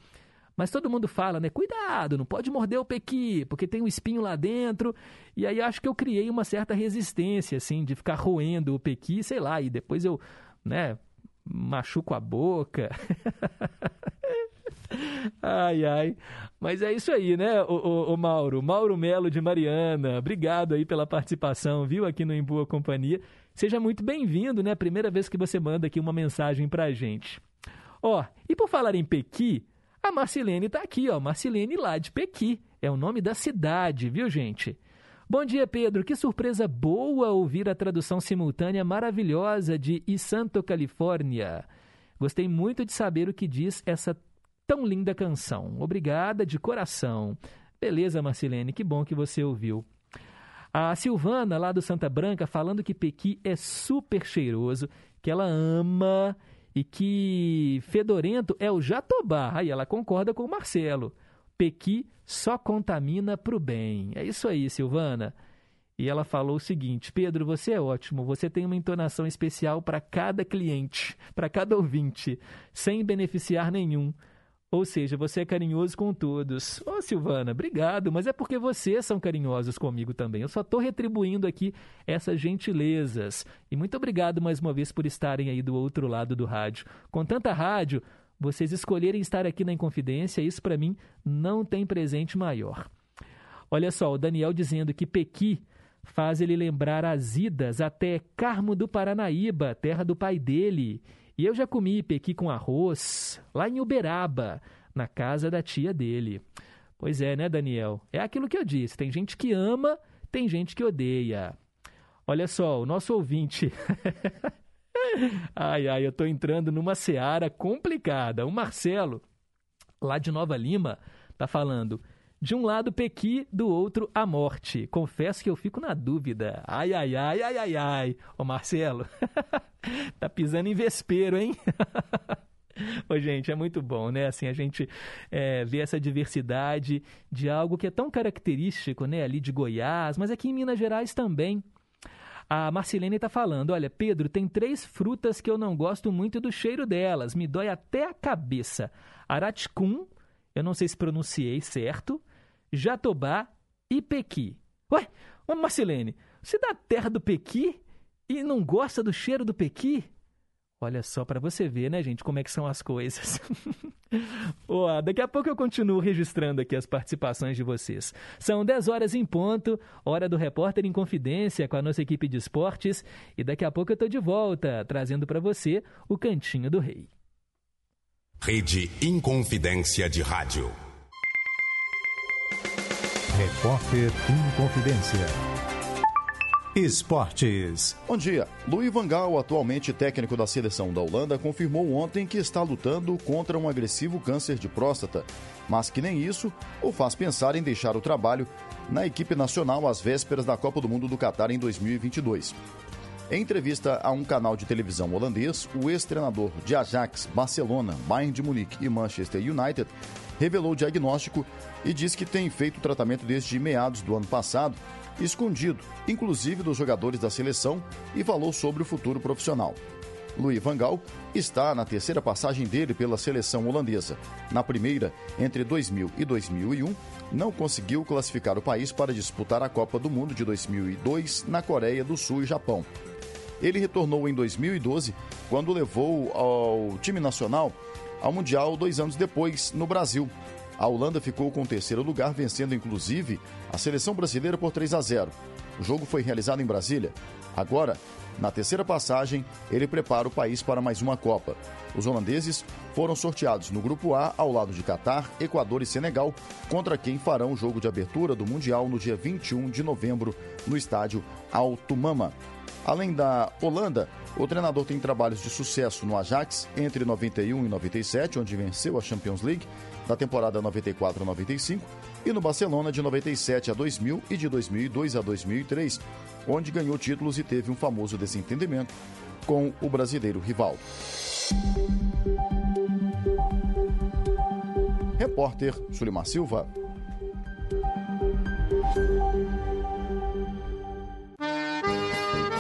Mas todo mundo fala, né? Cuidado, não pode morder o pequi, porque tem um espinho lá dentro. E aí acho que eu criei uma certa resistência, assim, de ficar roendo o pequi, sei lá, e depois eu, né, machuco a boca. Ai, ai. Mas é isso aí, né, o, o, o Mauro? Mauro Melo de Mariana. Obrigado aí pela participação, viu, aqui no Em Boa Companhia. Seja muito bem-vindo, né? Primeira vez que você manda aqui uma mensagem pra gente. Ó, e por falar em Pequi, a Marcilene tá aqui, ó. Marcilene lá de Pequi. É o nome da cidade, viu, gente? Bom dia, Pedro. Que surpresa boa ouvir a tradução simultânea maravilhosa de E Santo Califórnia. Gostei muito de saber o que diz essa tão linda canção. Obrigada de coração. Beleza, Marcilene, que bom que você ouviu. A Silvana, lá do Santa Branca, falando que Pequi é super cheiroso, que ela ama e que fedorento é o jatobá. Aí ela concorda com o Marcelo. Pequi só contamina para o bem. É isso aí, Silvana. E ela falou o seguinte: Pedro, você é ótimo, você tem uma entonação especial para cada cliente, para cada ouvinte, sem beneficiar nenhum. Ou seja, você é carinhoso com todos. Ô, oh, Silvana, obrigado, mas é porque vocês são carinhosos comigo também. Eu só estou retribuindo aqui essas gentilezas. E muito obrigado mais uma vez por estarem aí do outro lado do rádio. Com tanta rádio, vocês escolherem estar aqui na Inconfidência, isso para mim não tem presente maior. Olha só, o Daniel dizendo que Pequi faz ele lembrar as idas até Carmo do Paranaíba, terra do pai dele. E eu já comi pequi com arroz lá em Uberaba, na casa da tia dele. Pois é, né, Daniel? É aquilo que eu disse: tem gente que ama, tem gente que odeia. Olha só, o nosso ouvinte. ai, ai, eu tô entrando numa seara complicada. O Marcelo, lá de Nova Lima, tá falando. De um lado Pequi, do outro a morte. Confesso que eu fico na dúvida. Ai, ai, ai, ai, ai, ai. Ô Marcelo, tá pisando em vespeiro, hein? Ô, gente, é muito bom, né? Assim, a gente é, vê essa diversidade de algo que é tão característico, né? Ali de Goiás, mas aqui em Minas Gerais também. A Marcelene está falando: olha, Pedro, tem três frutas que eu não gosto muito do cheiro delas, me dói até a cabeça. Araticum, eu não sei se pronunciei certo, Jatobá e Pequi. Ué, ô Marcelene, você da terra do Pequi e não gosta do cheiro do Pequi? Olha só para você ver, né, gente, como é que são as coisas. oh, daqui a pouco eu continuo registrando aqui as participações de vocês. São 10 horas em ponto, hora do repórter em confidência com a nossa equipe de esportes, e daqui a pouco eu tô de volta, trazendo para você o Cantinho do Rei. Rede Inconfidência de Rádio. Repórter Inconfidência. Esportes. Bom dia. Louis van Gaal, atualmente técnico da seleção da Holanda, confirmou ontem que está lutando contra um agressivo câncer de próstata, mas que nem isso o faz pensar em deixar o trabalho na equipe nacional às vésperas da Copa do Mundo do Catar em 2022. Em entrevista a um canal de televisão holandês, o ex-treinador de Ajax, Barcelona, Bayern de Munique e Manchester United revelou o diagnóstico e diz que tem feito tratamento desde meados do ano passado escondido, inclusive dos jogadores da seleção, e falou sobre o futuro profissional. Louis van Gaal está na terceira passagem dele pela seleção holandesa. Na primeira, entre 2000 e 2001, não conseguiu classificar o país para disputar a Copa do Mundo de 2002 na Coreia do Sul e Japão. Ele retornou em 2012, quando levou ao time nacional ao Mundial dois anos depois, no Brasil, a Holanda ficou com o terceiro lugar, vencendo inclusive a seleção brasileira por 3 a 0. O jogo foi realizado em Brasília. Agora, na terceira passagem, ele prepara o país para mais uma Copa. Os holandeses foram sorteados no Grupo A ao lado de Catar, Equador e Senegal, contra quem farão o jogo de abertura do Mundial no dia 21 de novembro no estádio Altumama. Além da Holanda, o treinador tem trabalhos de sucesso no Ajax entre 91 e 97, onde venceu a Champions League, da temporada 94 a 95, e no Barcelona de 97 a 2000 e de 2002 a 2003, onde ganhou títulos e teve um famoso desentendimento com o brasileiro rival. Repórter Sulimar Silva.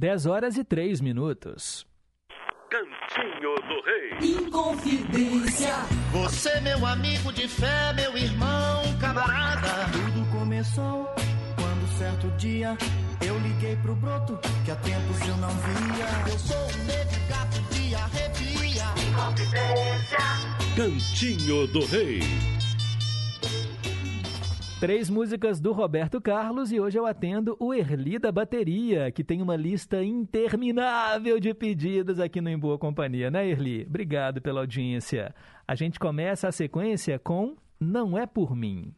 10 horas e 3 minutos. Cantinho do Rei. Inconfidência. Você, meu amigo de fé, meu irmão, camarada. Tudo começou quando certo dia eu liguei pro broto que há tempos eu não via. Eu sou um negro gato de arrepia. Inconfidência. Cantinho do Rei. Três músicas do Roberto Carlos e hoje eu atendo o Erli da Bateria, que tem uma lista interminável de pedidos aqui no Em Boa Companhia, né, Erli? Obrigado pela audiência. A gente começa a sequência com Não é por mim.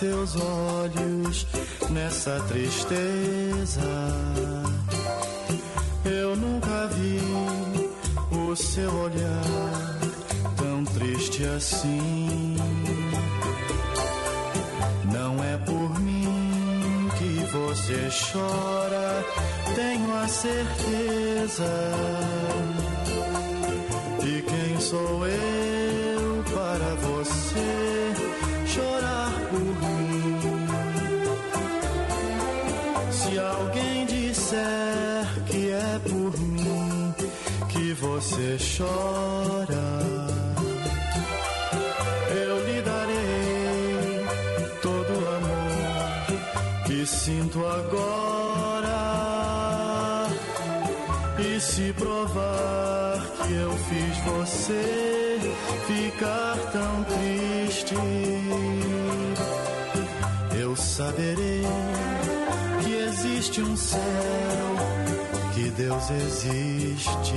Seus olhos nessa tristeza? Eu nunca vi o seu olhar tão triste assim. Não é por mim que você chora, tenho a certeza. E quem sou eu para você alguém disser que é por mim que você chora, eu lhe darei todo o amor que sinto agora. E se provar que eu fiz você ficar tão triste, eu saberei existe um céu, que Deus existe.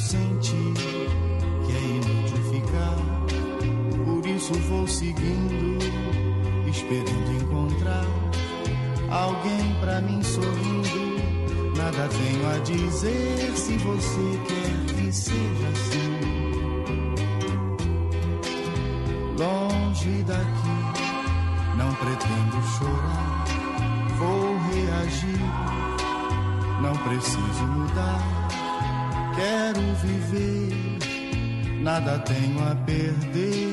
senti que é inútil ficar. Por isso vou seguindo, esperando encontrar alguém pra mim sorrindo. Nada tenho a dizer se você quer que seja assim. Longe daqui, não pretendo chorar. Vou reagir, não preciso mudar quero viver, nada tenho a perder.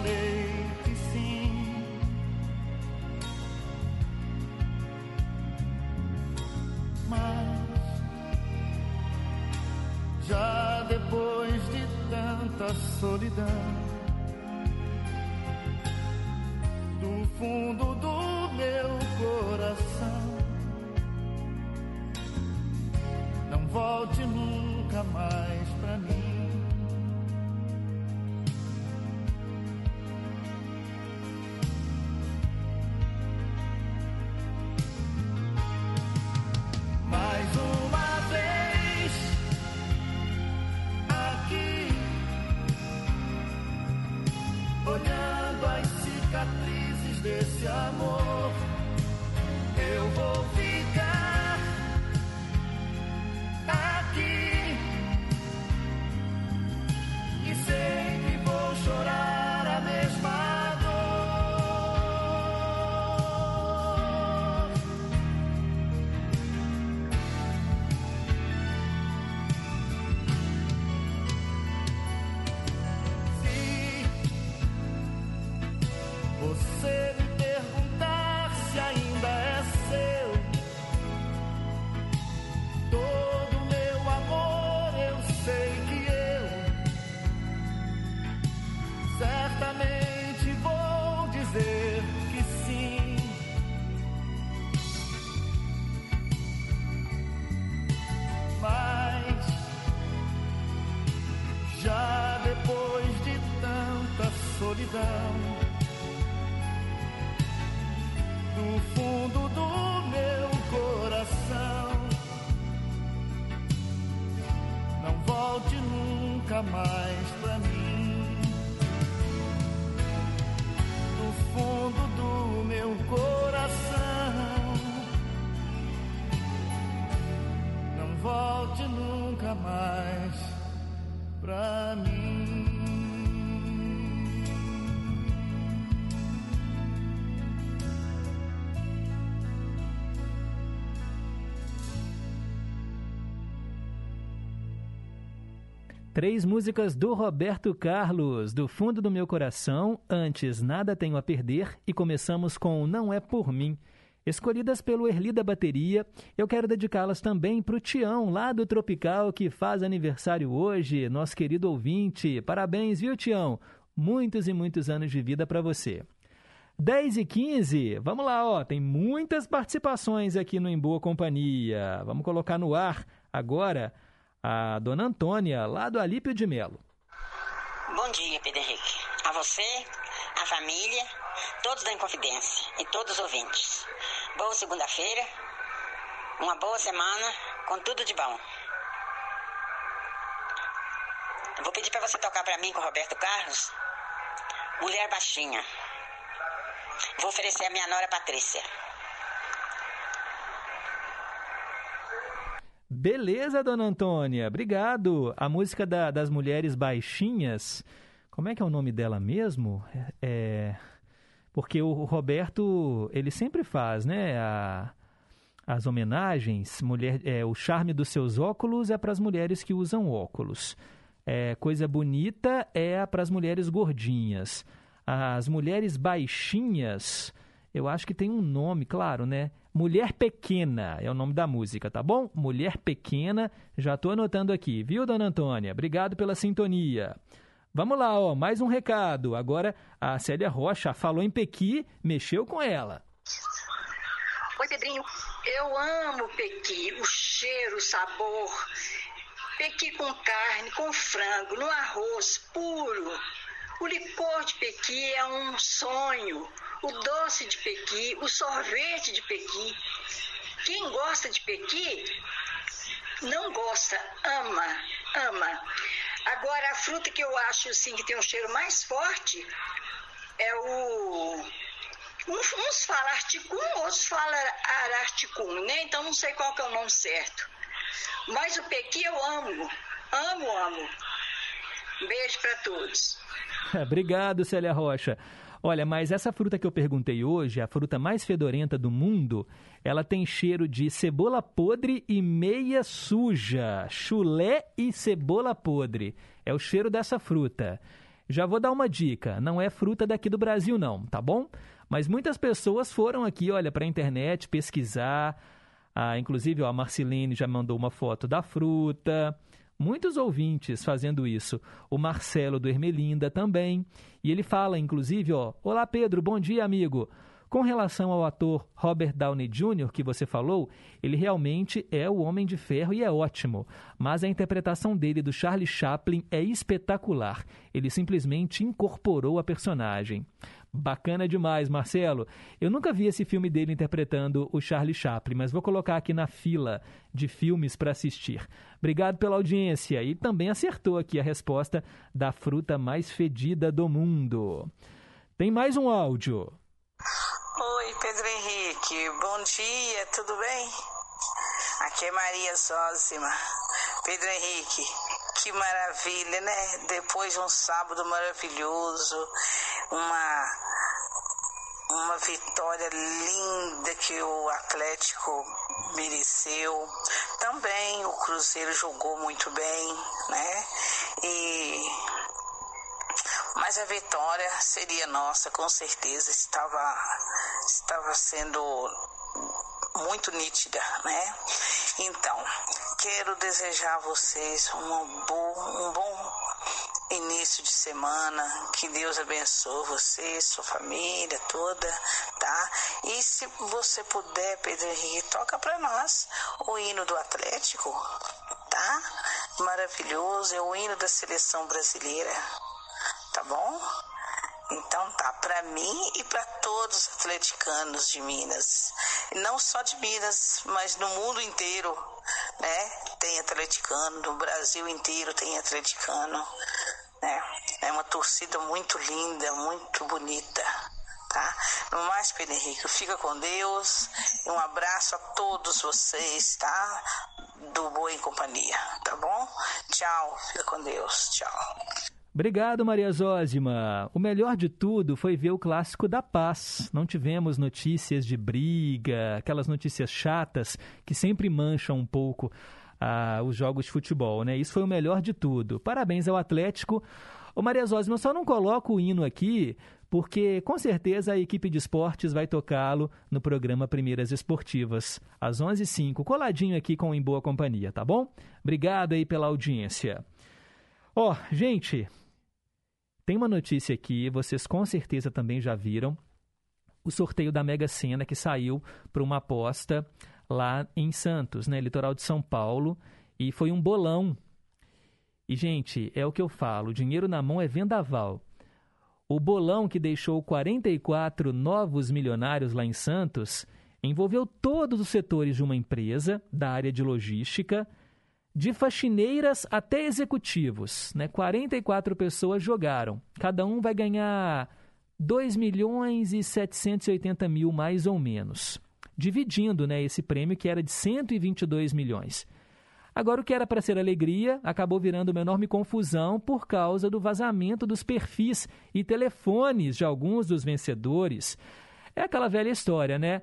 falei que sim. Mas já depois de tanta solidão. Três músicas do Roberto Carlos, do fundo do meu coração, antes Nada Tenho a Perder e começamos com Não É Por Mim. Escolhidas pelo Erli da Bateria, eu quero dedicá-las também para o Tião, lá do Tropical, que faz aniversário hoje, nosso querido ouvinte. Parabéns, viu, Tião? Muitos e muitos anos de vida para você. 10 e 15, vamos lá, ó, tem muitas participações aqui no Em Boa Companhia. Vamos colocar no ar agora a dona Antônia, lá do Alípio de Melo. Bom dia, Pedro Henrique. A você, a família, todos da Inconfidência e todos os ouvintes. Boa segunda-feira, uma boa semana, com tudo de bom. Vou pedir para você tocar para mim com o Roberto Carlos, Mulher Baixinha. Vou oferecer a minha nora Patrícia. Beleza, dona Antônia, obrigado. A música da- das mulheres baixinhas, como é que é o nome dela mesmo? É, porque o Roberto, ele sempre faz, né, a- as homenagens. Mulher, é, o charme dos seus óculos é para as mulheres que usam óculos. É, coisa bonita é para as mulheres gordinhas. As mulheres baixinhas, eu acho que tem um nome, claro, né? Mulher Pequena é o nome da música, tá bom? Mulher Pequena, já tô anotando aqui, viu, dona Antônia? Obrigado pela sintonia. Vamos lá, ó, mais um recado. Agora a Célia Rocha falou em Pequi, mexeu com ela. Oi, Pedrinho. Eu amo pequi, o cheiro, o sabor. Pequi com carne, com frango, no arroz puro. O licor de pequi é um sonho. O doce de pequi, o sorvete de pequi. Quem gosta de pequi não gosta, ama, ama. Agora, a fruta que eu acho assim, que tem um cheiro mais forte é o Uns, falam articum, outros falam ararticum, né? Então não sei qual que é o nome certo. Mas o pequi eu amo, amo, amo. Beijo para todos. Obrigado, Célia Rocha. Olha, mas essa fruta que eu perguntei hoje, a fruta mais fedorenta do mundo, ela tem cheiro de cebola podre e meia suja. Chulé e cebola podre. É o cheiro dessa fruta. Já vou dar uma dica, não é fruta daqui do Brasil não, tá bom? Mas muitas pessoas foram aqui, olha, para a internet pesquisar. Ah, inclusive, ó, a Marcelene já mandou uma foto da fruta. Muitos ouvintes fazendo isso. O Marcelo do Ermelinda também. E ele fala, inclusive, ó, Olá Pedro, bom dia, amigo. Com relação ao ator Robert Downey Jr., que você falou, ele realmente é o Homem de Ferro e é ótimo. Mas a interpretação dele do Charlie Chaplin é espetacular. Ele simplesmente incorporou a personagem. Bacana demais, Marcelo. Eu nunca vi esse filme dele interpretando o Charlie Chaplin, mas vou colocar aqui na fila de filmes para assistir. Obrigado pela audiência e também acertou aqui a resposta da fruta mais fedida do mundo. Tem mais um áudio. Oi, Pedro Henrique. Bom dia, tudo bem? Aqui é Maria Sósima. Pedro Henrique, que maravilha, né? Depois de um sábado maravilhoso, uma uma vitória linda que o Atlético mereceu. Também o Cruzeiro jogou muito bem, né? E mas a vitória seria nossa, com certeza. Estava, estava sendo muito nítida, né? Então, quero desejar a vocês um bom, um bom início de semana, que Deus abençoe você, sua família toda, tá? E se você puder, Pedro Henrique, toca para nós o hino do Atlético, tá? Maravilhoso, é o hino da seleção brasileira, tá bom? Então tá, para mim e para todos os atleticanos de Minas. Não só de Minas, mas no mundo inteiro, né? Tem atleticano, no Brasil inteiro tem atleticano, né? É uma torcida muito linda, muito bonita, tá? No mais, Pedro Henrique, fica com Deus e um abraço a todos vocês, tá? Do Boa em Companhia, tá bom? Tchau, fica com Deus, tchau. Obrigado, Maria Zózima. O melhor de tudo foi ver o clássico da paz. Não tivemos notícias de briga, aquelas notícias chatas que sempre mancham um pouco ah, os jogos de futebol, né? Isso foi o melhor de tudo. Parabéns ao Atlético. Ô Maria Zózima, eu só não coloco o hino aqui porque com certeza a equipe de esportes vai tocá-lo no programa Primeiras Esportivas, às 11h05, coladinho aqui com Em Boa Companhia, tá bom? Obrigado aí pela audiência. Ó, oh, gente, tem uma notícia aqui, vocês com certeza também já viram. O sorteio da Mega Sena que saiu para uma aposta lá em Santos, né, litoral de São Paulo, e foi um bolão. E gente, é o que eu falo, dinheiro na mão é vendaval. O bolão que deixou 44 novos milionários lá em Santos envolveu todos os setores de uma empresa da área de logística, de faxineiras até executivos, né? 44 pessoas jogaram. Cada um vai ganhar 2 milhões e 780 mil, mais ou menos. Dividindo né, esse prêmio que era de 122 milhões. Agora, o que era para ser alegria acabou virando uma enorme confusão por causa do vazamento dos perfis e telefones de alguns dos vencedores. É aquela velha história, né?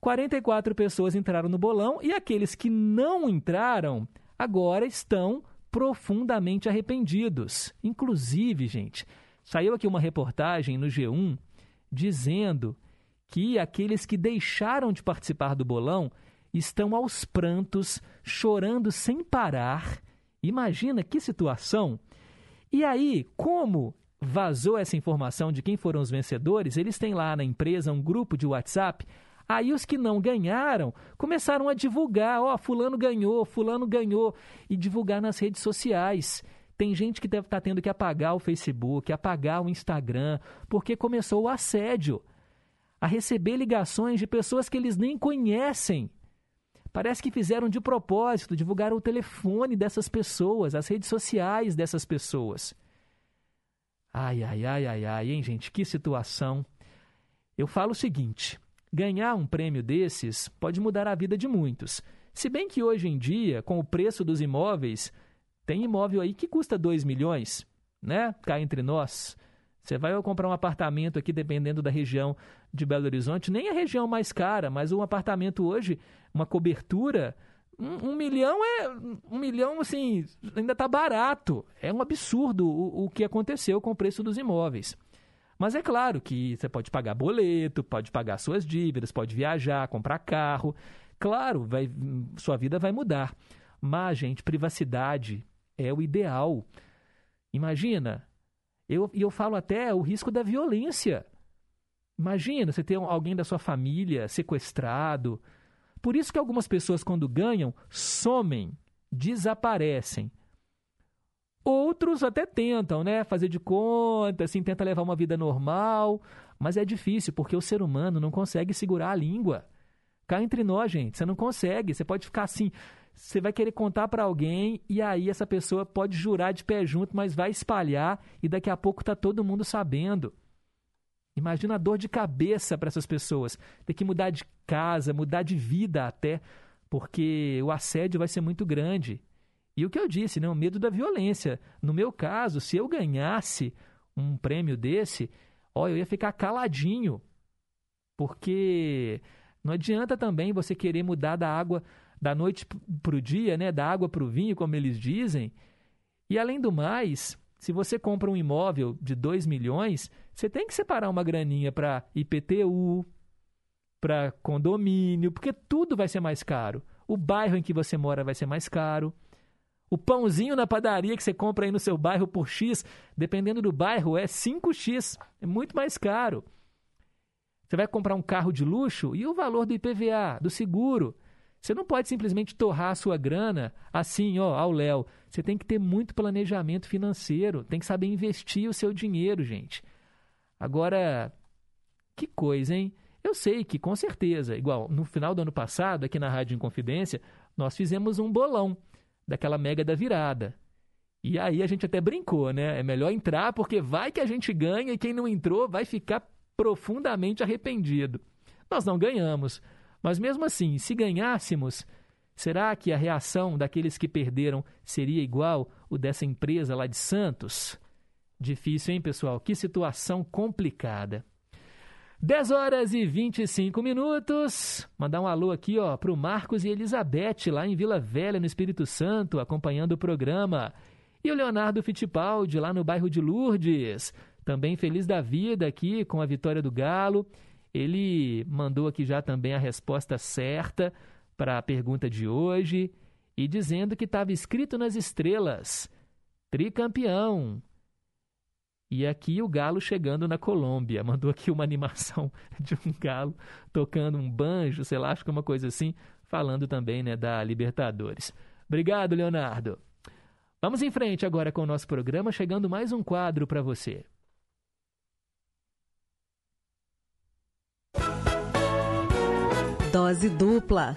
44 pessoas entraram no bolão e aqueles que não entraram agora estão profundamente arrependidos. Inclusive, gente, saiu aqui uma reportagem no G1 dizendo que aqueles que deixaram de participar do bolão estão aos prantos, chorando sem parar. Imagina que situação! E aí, como vazou essa informação de quem foram os vencedores, eles têm lá na empresa um grupo de WhatsApp Aí os que não ganharam começaram a divulgar, ó, oh, fulano ganhou, fulano ganhou, e divulgar nas redes sociais. Tem gente que deve estar tá tendo que apagar o Facebook, apagar o Instagram, porque começou o assédio. A receber ligações de pessoas que eles nem conhecem. Parece que fizeram de propósito, divulgaram o telefone dessas pessoas, as redes sociais dessas pessoas. Ai, ai, ai, ai, ai, hein, gente, que situação. Eu falo o seguinte: Ganhar um prêmio desses pode mudar a vida de muitos. Se bem que hoje em dia, com o preço dos imóveis, tem imóvel aí que custa 2 milhões, né? Cá entre nós. Você vai comprar um apartamento aqui, dependendo da região de Belo Horizonte, nem a região mais cara, mas um apartamento hoje, uma cobertura, um, um milhão é. Um milhão, assim, ainda está barato. É um absurdo o, o que aconteceu com o preço dos imóveis. Mas é claro que você pode pagar boleto, pode pagar suas dívidas, pode viajar, comprar carro. Claro, vai, sua vida vai mudar. Mas, gente, privacidade é o ideal. Imagina, eu, eu falo até o risco da violência. Imagina você ter alguém da sua família sequestrado. Por isso que algumas pessoas, quando ganham, somem, desaparecem. Outros até tentam, né? Fazer de conta, assim, tenta levar uma vida normal, mas é difícil porque o ser humano não consegue segurar a língua. Cá entre nós, gente, você não consegue. Você pode ficar assim, você vai querer contar para alguém e aí essa pessoa pode jurar de pé junto, mas vai espalhar e daqui a pouco tá todo mundo sabendo. Imagina a dor de cabeça para essas pessoas, ter que mudar de casa, mudar de vida até, porque o assédio vai ser muito grande. E o que eu disse, né, o medo da violência. No meu caso, se eu ganhasse um prêmio desse, ó, eu ia ficar caladinho. Porque não adianta também você querer mudar da água da noite para o dia, né, da água para o vinho, como eles dizem. E além do mais, se você compra um imóvel de 2 milhões, você tem que separar uma graninha para IPTU, para condomínio, porque tudo vai ser mais caro. O bairro em que você mora vai ser mais caro. O pãozinho na padaria que você compra aí no seu bairro por X, dependendo do bairro, é 5X. É muito mais caro. Você vai comprar um carro de luxo e o valor do IPVA, do seguro. Você não pode simplesmente torrar a sua grana assim, ó, ao léu. Você tem que ter muito planejamento financeiro, tem que saber investir o seu dinheiro, gente. Agora, que coisa, hein? Eu sei que, com certeza, igual no final do ano passado, aqui na Rádio Inconfidência, nós fizemos um bolão daquela mega da virada. E aí a gente até brincou, né? É melhor entrar porque vai que a gente ganha e quem não entrou vai ficar profundamente arrependido. Nós não ganhamos, mas mesmo assim, se ganhássemos, será que a reação daqueles que perderam seria igual o dessa empresa lá de Santos? Difícil, hein, pessoal? Que situação complicada. 10 horas e 25 minutos. Mandar um alô aqui, ó, pro Marcos e Elizabeth, lá em Vila Velha, no Espírito Santo, acompanhando o programa. E o Leonardo Fittipaldi, lá no bairro de Lourdes, também feliz da vida aqui com a vitória do Galo. Ele mandou aqui já também a resposta certa para a pergunta de hoje e dizendo que estava escrito nas estrelas: tricampeão. E aqui o galo chegando na Colômbia. Mandou aqui uma animação de um galo tocando um banjo, sei lá, acho que uma coisa assim, falando também né, da Libertadores. Obrigado, Leonardo. Vamos em frente agora com o nosso programa, chegando mais um quadro para você. Dose dupla.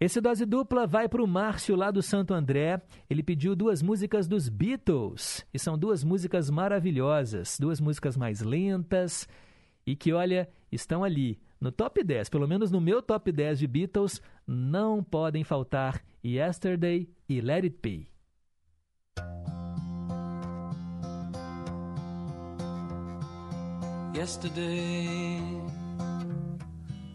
Esse dose dupla vai para o Márcio lá do Santo André. Ele pediu duas músicas dos Beatles. E são duas músicas maravilhosas, duas músicas mais lentas e que, olha, estão ali no top 10, pelo menos no meu top 10 de Beatles, não podem faltar Yesterday e Let It Be. Yesterday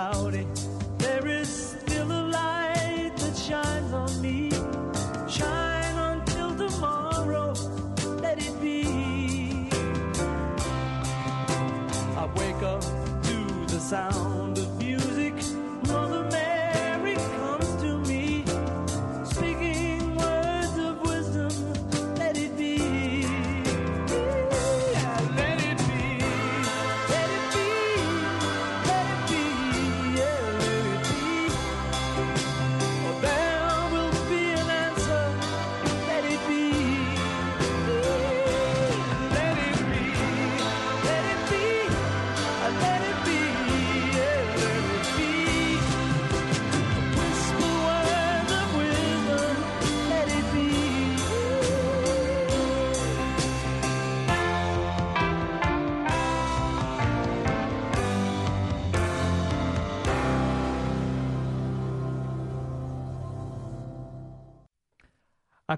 cloudy,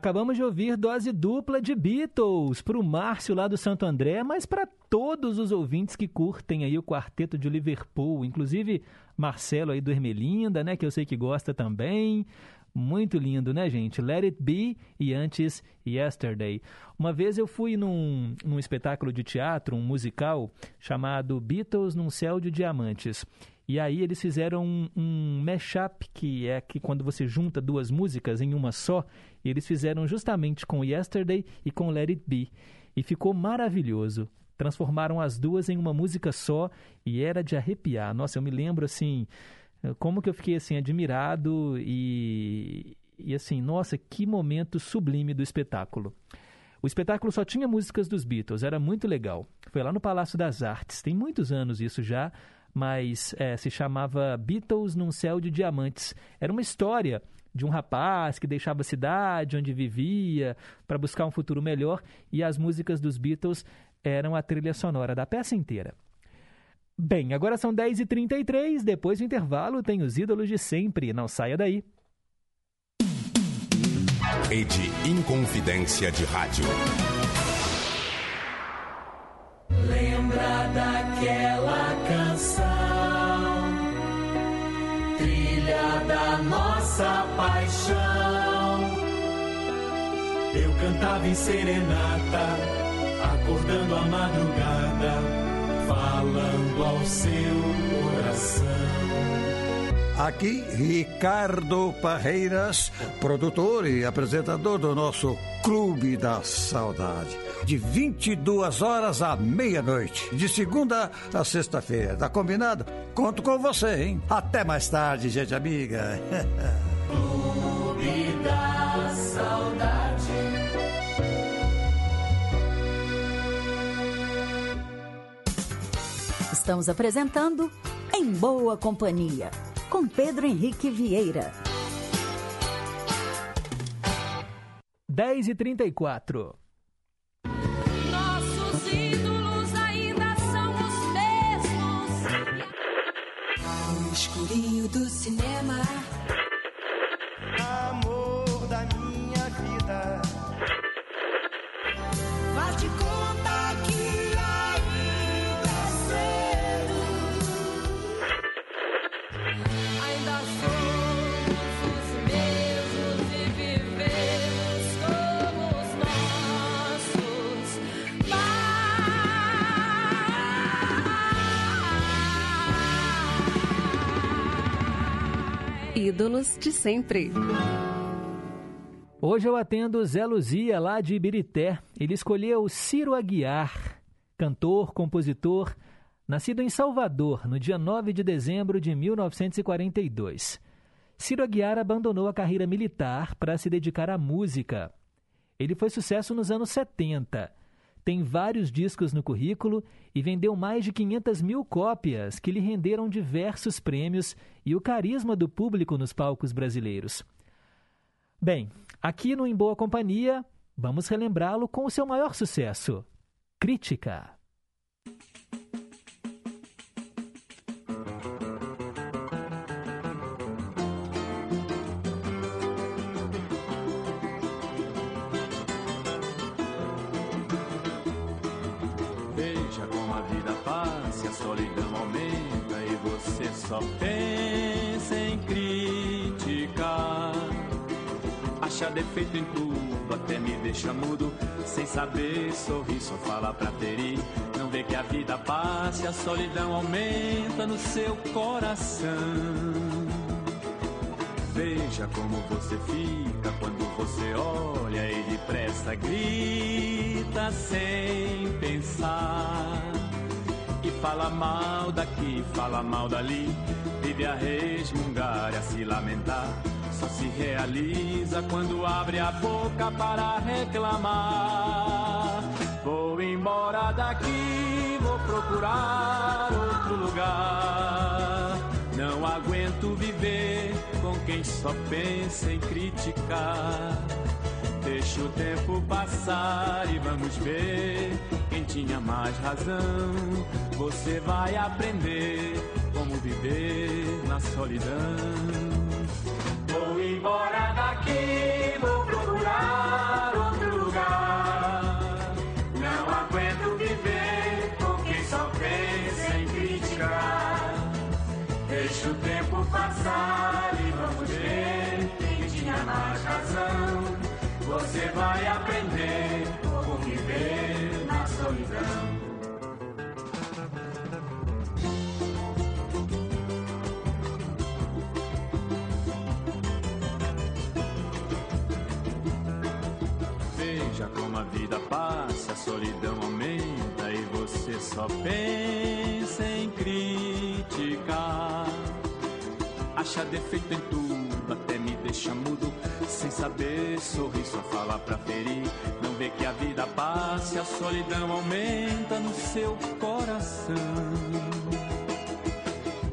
Acabamos de ouvir dose dupla de Beatles para o Márcio lá do Santo André, mas para todos os ouvintes que curtem aí o quarteto de Liverpool, inclusive Marcelo aí do Ermelinda, né, que eu sei que gosta também. Muito lindo, né, gente? Let It Be e antes Yesterday. Uma vez eu fui num, num espetáculo de teatro, um musical, chamado Beatles num Céu de Diamantes. E aí eles fizeram um, um mashup, que é que quando você junta duas músicas em uma só, e eles fizeram justamente com Yesterday e com Let It Be. E ficou maravilhoso. Transformaram as duas em uma música só e era de arrepiar. Nossa, eu me lembro assim, como que eu fiquei assim admirado e, e assim, nossa, que momento sublime do espetáculo. O espetáculo só tinha músicas dos Beatles, era muito legal. Foi lá no Palácio das Artes, tem muitos anos isso já, mas é, se chamava Beatles num Céu de Diamantes. Era uma história de um rapaz que deixava a cidade onde vivia para buscar um futuro melhor e as músicas dos Beatles eram a trilha sonora da peça inteira. Bem, agora são 10h33, depois do intervalo tem os ídolos de sempre, não saia daí. Rede Inconfidência de Rádio. Lembra daquela canção da nossa paixão. Eu cantava em serenata, acordando a madrugada, falando ao seu coração. Aqui, Ricardo Parreiras, produtor e apresentador do nosso Clube da Saudade. De 22 horas à meia-noite, de segunda a sexta-feira. Tá combinado? Conto com você, hein? Até mais tarde, gente amiga. Clube da Saudade. Estamos apresentando Em Boa Companhia, com Pedro Henrique Vieira. 10 e 34 Nossos ídolos ainda são os mesmos. No escurinho do cinema. Ídolos de sempre. Hoje eu atendo Zé Luzia, lá de Ibirité. Ele escolheu Ciro Aguiar, cantor, compositor, nascido em Salvador no dia 9 de dezembro de 1942. Ciro Aguiar abandonou a carreira militar para se dedicar à música. Ele foi sucesso nos anos 70. Tem vários discos no currículo e vendeu mais de 500 mil cópias, que lhe renderam diversos prêmios e o carisma do público nos palcos brasileiros. Bem, aqui no Em Boa Companhia, vamos relembrá-lo com o seu maior sucesso: Crítica. Só pensa em criticar. Acha defeito em tudo, até me deixa mudo, sem saber sorrir, só fala pra ferir. Não vê que a vida passa, e a solidão aumenta no seu coração. Veja como você fica quando você olha e depressa grita sem pensar. Fala mal daqui, fala mal dali, vive a resmungar e a se lamentar. Só se realiza quando abre a boca para reclamar. Vou embora daqui, vou procurar outro lugar. Não aguento viver com quem só pensa em criticar. Deixa o tempo passar e vamos ver quem tinha mais razão. Você vai aprender como viver na solidão. Vou embora daqui, vou procurar outro lugar. Não aguento viver com quem só pensa em criticar. Deixa o tempo passar defeito em tudo, até me deixa mudo, sem saber sorrir, só fala pra ferir. Não vê que a vida passa, e a solidão aumenta no seu coração.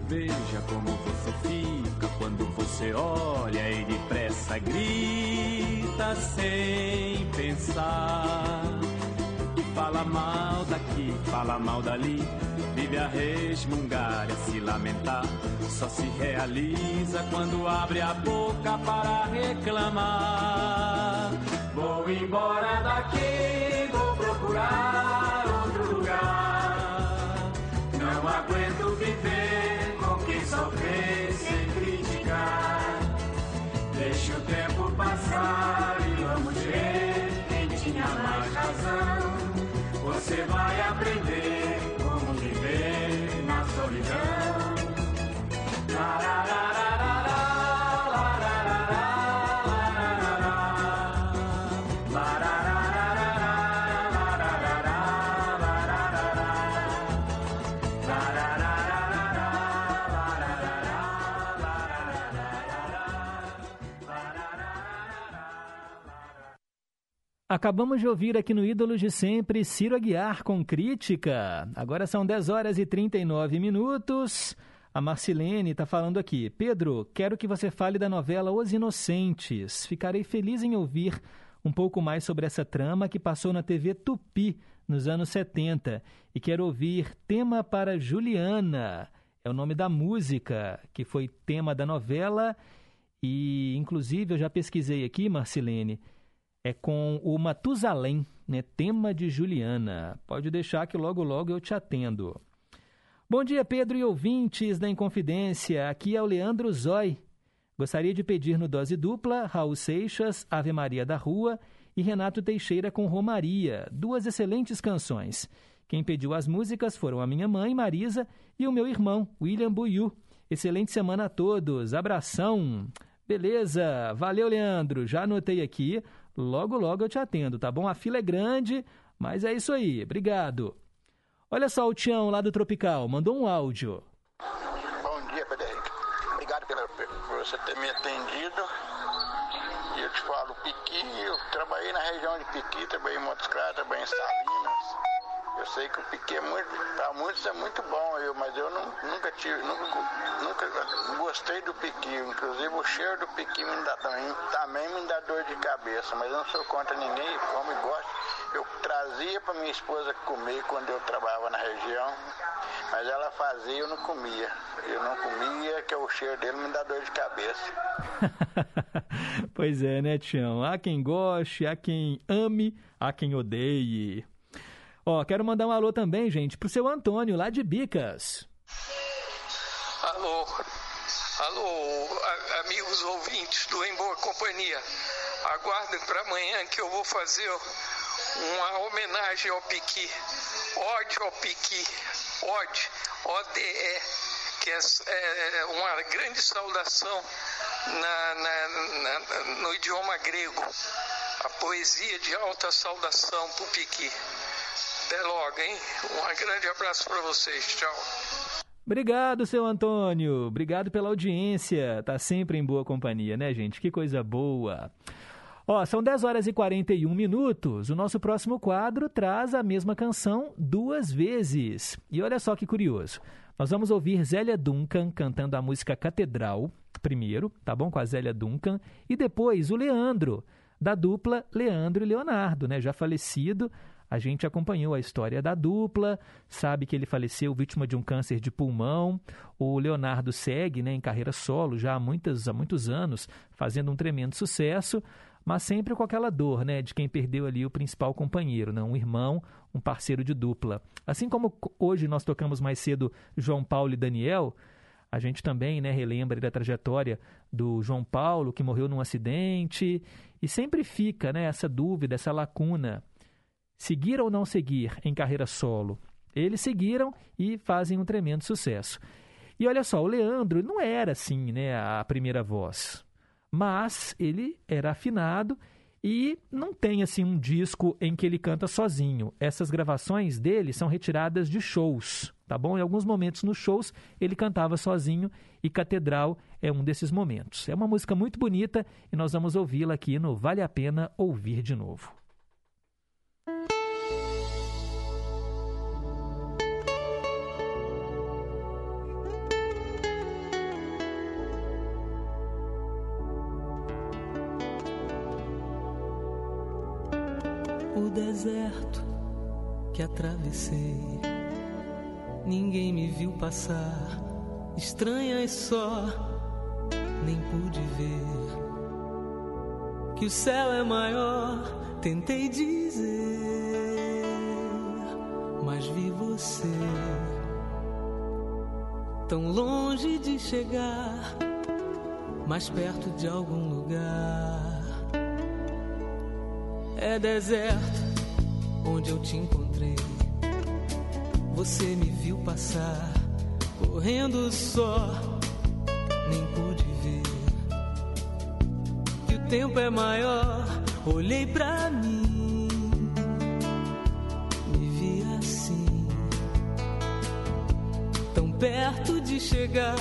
Veja como você fica quando você olha e depressa grita sem pensar. E fala mal daqui, fala mal dali, vive a resmungar e a se lamentar. Só se realiza quando abre a boca para reclamar. Vou embora daqui, vou procurar outro lugar. Não aguento viver com quem só vê sem criticar. Deixa o tempo passar e vamos ver quem tinha mais razão. Você vai aprender como viver na solidão. Acabamos de ouvir aqui no Ídolos de Sempre Ciro Aguiar com crítica. Agora são 10 horas e 39 minutos. A Marcilene está falando aqui. Pedro, quero que você fale da novela Os Inocentes. Ficarei feliz em ouvir um pouco mais sobre essa trama que passou na TV Tupi nos anos 70. E quero ouvir Tema para Juliana. É o nome da música que foi tema da novela. E, inclusive, eu já pesquisei aqui, Marcilene é com o Matusalém, né? Tema de Juliana. Pode deixar que logo logo eu te atendo. Bom dia, Pedro e ouvintes da Inconfidência. Aqui é o Leandro Zói. Gostaria de pedir no dose dupla Raul Seixas, Ave Maria da Rua e Renato Teixeira com Romaria, duas excelentes canções. Quem pediu as músicas foram a minha mãe, Marisa, e o meu irmão, William Buiu. Excelente semana a todos. Abração. Beleza. Valeu, Leandro. Já anotei aqui. Logo, logo eu te atendo, tá bom? A fila é grande, mas é isso aí. Obrigado. Olha só o Tião lá do Tropical, mandou um áudio. Bom dia, Pedro Henrique. Obrigado pela, por você ter me atendido. E eu te falo, Piqui, eu trabalhei na região de Piqui, trabalhei em Montes Claros, trabalhei em Salinas. Eu sei que o Piqui é muito, para muitos é muito bom, eu, mas eu não, nunca tive, nunca, nunca gostei do Piqui. Inclusive o cheiro do Piqui me dá, também, também me dá dor de cabeça, mas eu não sou contra ninguém, como gosto. Eu trazia para minha esposa comer quando eu trabalhava na região, mas ela fazia e eu não comia. Eu não comia, que o cheiro dele me dá dor de cabeça. pois é, né, Tião? Há quem goste, há quem ame, há quem odeie. Ó, quero mandar um alô também, gente, pro seu Antônio, lá de Bicas. Alô, alô, amigos ouvintes do Em Boa Companhia. Aguardem para amanhã que eu vou fazer uma homenagem ao Piqui. Ode ao Piqui. Ode, O-D-E, que é, é, uma grande saudação na, na, na, no idioma grego. A poesia de alta saudação para o Piqui. Até logo, hein? Um grande abraço para vocês. Tchau. Obrigado, seu Antônio. Obrigado pela audiência. Tá sempre em boa companhia, né, gente? Que coisa boa. Ó, são 10 horas e 41 minutos. O nosso próximo quadro traz a mesma canção duas vezes. E olha só que curioso. Nós vamos ouvir Zélia Duncan cantando a música Catedral, primeiro, tá bom? Com a Zélia Duncan. E depois o Leandro, da dupla Leandro e Leonardo, né? Já falecido. A gente acompanhou a história da dupla, sabe que ele faleceu vítima de um câncer de pulmão. O Leonardo segue né, em carreira solo já há, muitas, há muitos anos, fazendo um tremendo sucesso mas sempre com aquela dor, né, de quem perdeu ali o principal companheiro, né, um irmão, um parceiro de dupla. Assim como hoje nós tocamos mais cedo João Paulo e Daniel, a gente também, né, relembra da trajetória do João Paulo, que morreu num acidente, e sempre fica, né, essa dúvida, essa lacuna, seguir ou não seguir em carreira solo. Eles seguiram e fazem um tremendo sucesso. E olha só, o Leandro não era assim, né, a primeira voz mas ele era afinado e não tem assim um disco em que ele canta sozinho. Essas gravações dele são retiradas de shows, tá bom? Em alguns momentos nos shows ele cantava sozinho e Catedral é um desses momentos. É uma música muito bonita e nós vamos ouvi-la aqui no Vale a Pena Ouvir de Novo. Deserto que atravessei. Ninguém me viu passar, estranhas só, nem pude ver que o céu é maior. Tentei dizer, mas vi você tão longe de chegar, mais perto de algum lugar é deserto onde eu te encontrei. Você me viu passar, correndo só, nem pude ver que o tempo é maior. Olhei pra mim, me vi assim, tão perto de chegar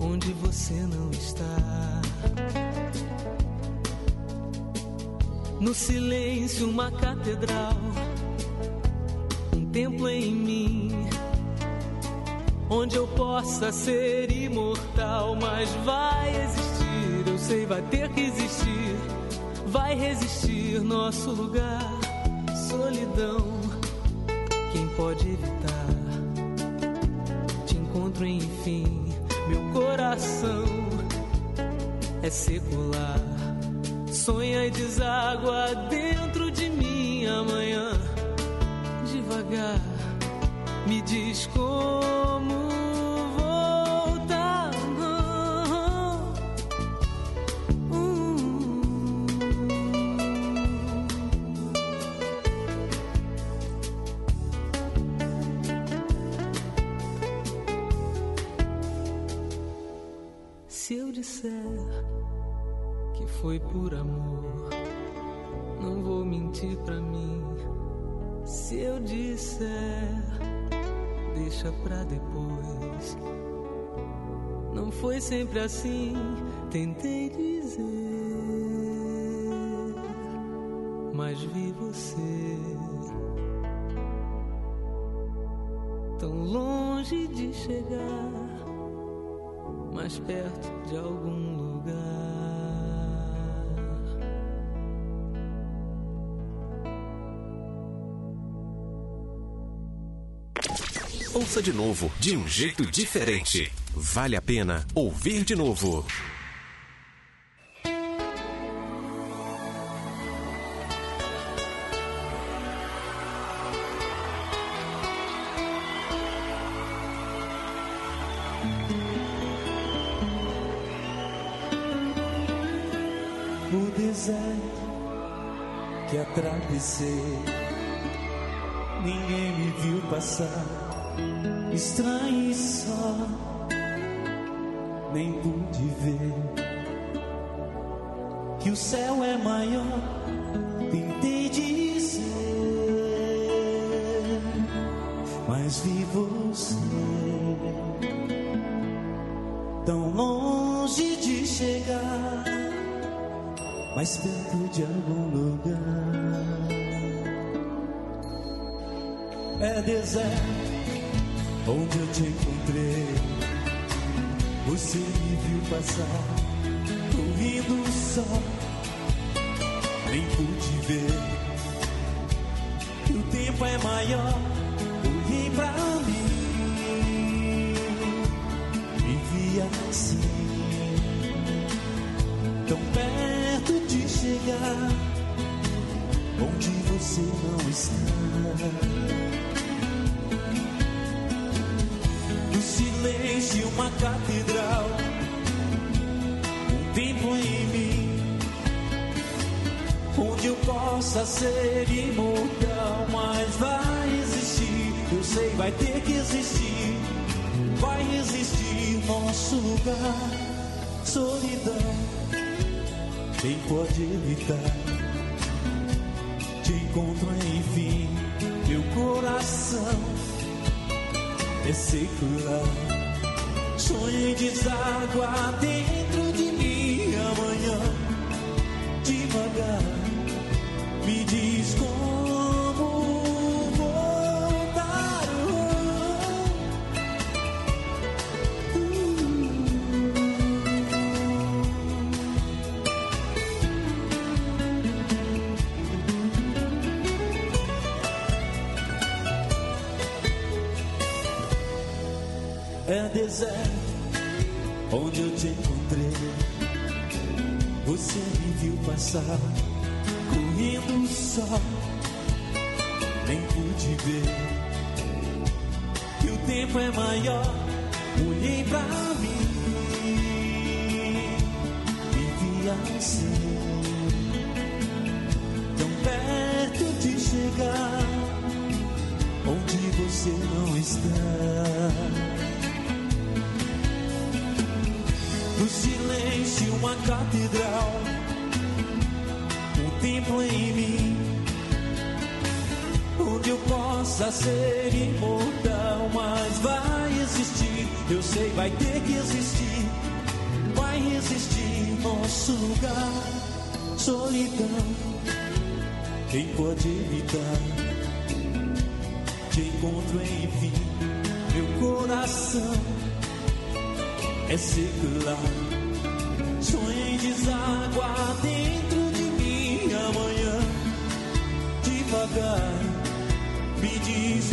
onde você não está. No silêncio, uma catedral, um templo em mim, onde eu possa ser imortal. Mas vai existir, eu sei, vai ter que existir, vai resistir nosso lugar. Solidão, quem pode evitar? Te encontro, enfim, meu coração é secular. Sonha e deságua dentro de mim amanhã. Devagar, me diz como pra depois. Não foi sempre assim, tentei dizer, mas vi você tão longe de chegar, mais perto de algum lugar. Ouça de novo, de um jeito diferente. Vale a pena ouvir de novo. O deserto que atravessei, ninguém me viu passar, estranho e só, nem pude ver que o céu é maior. Tentei dizer, mas vi você tão longe de chegar mais perto de algum lugar. É deserto onde eu te encontrei. Você me viu passar, correndo só, nem pude ver que o tempo é maior. Nosso lugar, solidão quem pode evitar? Te encontro enfim, meu coração é secular. Sonho em deságua dentro onde eu te encontrei. Você me viu passar, correndo só, nem pude ver que o tempo é maior. Olhei pra mim, vi assim, tão perto de chegar onde você não está. Silêncio, uma catedral, um templo em mim, onde eu possa ser imortal, mas vai existir, eu sei, vai ter que existir, vai existir nosso lugar, solidão. quem pode evitar? Te encontro enfim, meu coração é secular. Em deságua dentro de mim amanhã, devagar, me diz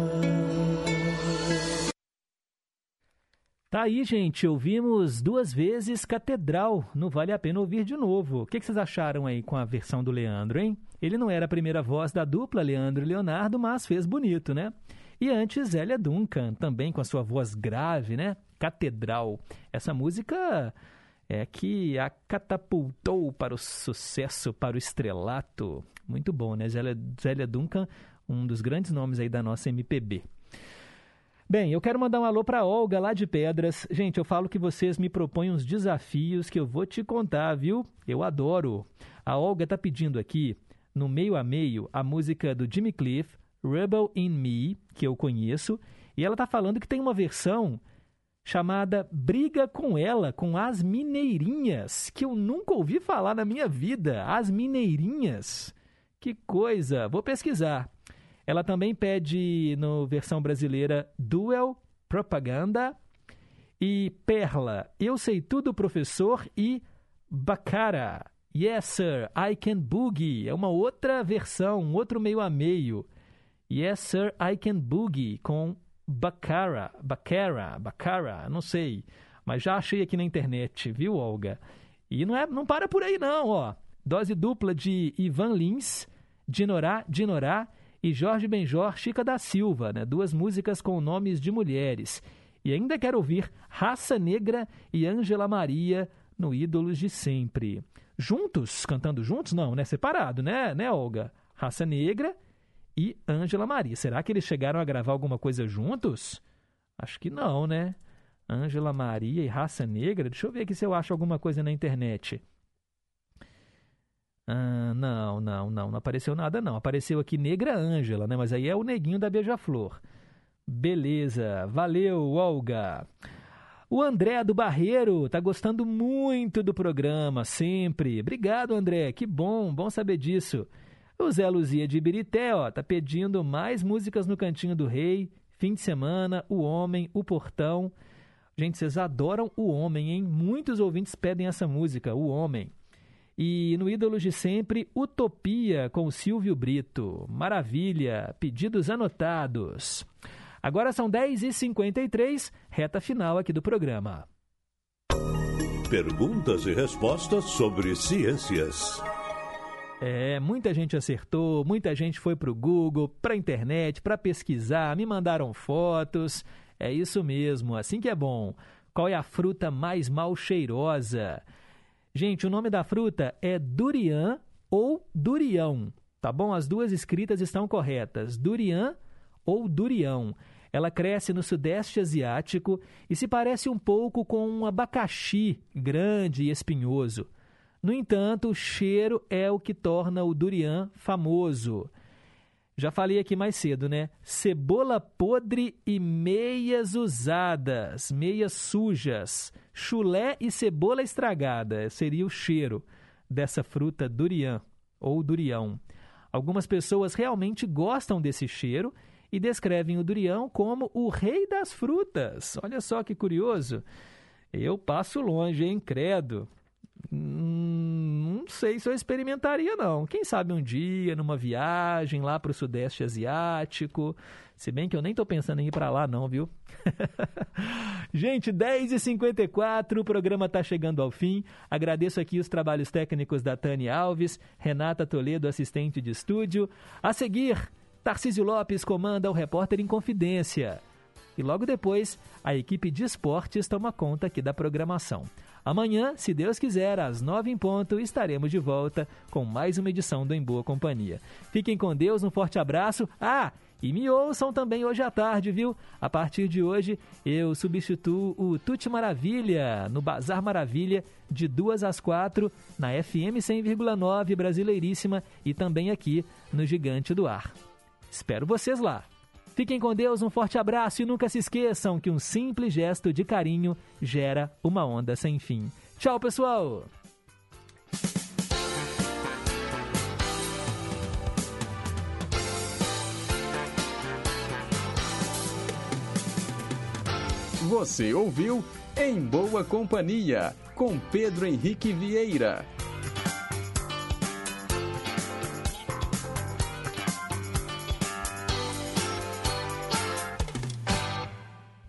Tá aí, gente. Ouvimos duas vezes Catedral. Não vale a pena ouvir de novo. O que que vocês acharam aí com a versão do Leandro, hein? Ele não era a primeira voz da dupla Leandro e Leonardo, mas fez bonito, né? E antes, Zélia Duncan, também com a sua voz grave, né? Catedral. Essa música é que a catapultou para o sucesso, para o estrelato. Muito bom, né? Zélia, Zélia Duncan, um dos grandes nomes aí da nossa MPB. Bem, eu quero mandar um alô para Olga lá de Pedras. Gente, eu falo que vocês me propõem uns desafios que eu vou te contar, viu? Eu adoro. A Olga tá pedindo aqui, no meio a meio, a música do Jimmy Cliff, Rebel in Me, que eu conheço, e ela tá falando que tem uma versão chamada Briga com Ela, com as Mineirinhas, que eu nunca ouvi falar na minha vida. As Mineirinhas. Que coisa! Vou pesquisar. Ela também pede, no versão brasileira, Duel, Propaganda e Perla, Eu Sei Tudo, Professor e Bacara. Yes, Sir, I Can Boogie. É uma outra versão, um outro meio a meio. Yes, Sir, I Can Boogie, com Bacara, Bacara, Bacara, não sei. Mas já achei aqui na internet, viu, Olga? E não, é, não para por aí não, ó. Dose dupla de Ivan Lins, Dinorá, Dinorá e Jorge Benjor Chica da Silva, né? duas músicas com nomes de mulheres. E ainda quero ouvir Raça Negra e Ângela Maria no Ídolos de Sempre. Juntos, cantando juntos? Não, né? Separado, né, né Olga? Raça Negra e Ângela Maria. Será que eles chegaram a gravar alguma coisa juntos? Acho que não, né? Ângela Maria e Raça Negra. Deixa eu ver aqui se eu acho alguma coisa na internet. Ah, não, não, não, não apareceu nada não. Apareceu aqui Negra Ângela, né? Mas aí é o neguinho da Beija-Flor. Beleza, valeu, Olga. O André do Barreiro tá gostando muito do programa, sempre. Obrigado, André, que bom, bom saber disso. O Zé Luzia de Ibirité, ó, tá pedindo mais músicas no Cantinho do Rei, fim de semana, O Homem, O Portão. Gente, vocês adoram O Homem, hein? Muitos ouvintes pedem essa música, O Homem. E no Ídolos de Sempre, Utopia com o Silvio Brito. Maravilha! Pedidos anotados. Agora são 10h53, reta final aqui do programa. Perguntas e respostas sobre ciências. É, muita gente acertou, muita gente foi para o Google, para a internet, para pesquisar, me mandaram fotos. É isso mesmo, assim que é bom. Qual é a fruta mais mal cheirosa? Gente, o nome da fruta é durian ou durião, tá bom? As duas escritas estão corretas, durian ou durião. Ela cresce no sudeste asiático e se parece um pouco com um abacaxi grande e espinhoso. No entanto, o cheiro é o que torna o durian famoso. Já falei aqui mais cedo, né? Cebola podre e meias usadas, meias sujas. Chulé e cebola estragada seria o cheiro dessa fruta durian ou durião. Algumas pessoas realmente gostam desse cheiro e descrevem o durião como o rei das frutas. Olha só que curioso. Eu passo longe, hein, credo. Hum, não sei se eu experimentaria, não. Quem sabe um dia, numa viagem lá para o Sudeste Asiático. Se bem que eu nem tô pensando em ir para lá, não, viu? Gente, 10h54, o programa está chegando ao fim. Agradeço aqui os trabalhos técnicos da Tânia Alves, Renata Toledo, assistente de estúdio. A seguir, Tarcísio Lopes comanda o Repórter em Confidência. E logo depois, a equipe de esportes toma conta aqui da programação. Amanhã, se Deus quiser, às nove em ponto, estaremos de volta com mais uma edição do Em Boa Companhia. Fiquem com Deus, um forte abraço. Ah! E me ouçam também hoje à tarde, viu? A partir de hoje, eu substituo o Tuti Maravilha no Bazar Maravilha, de duas às quatro, na FM 100,9 Brasileiríssima e também aqui no Gigante do Ar. Espero vocês lá. Fiquem com Deus, um forte abraço e nunca se esqueçam que um simples gesto de carinho gera uma onda sem fim. Tchau, pessoal! Você ouviu Em Boa Companhia, com Pedro Henrique Vieira.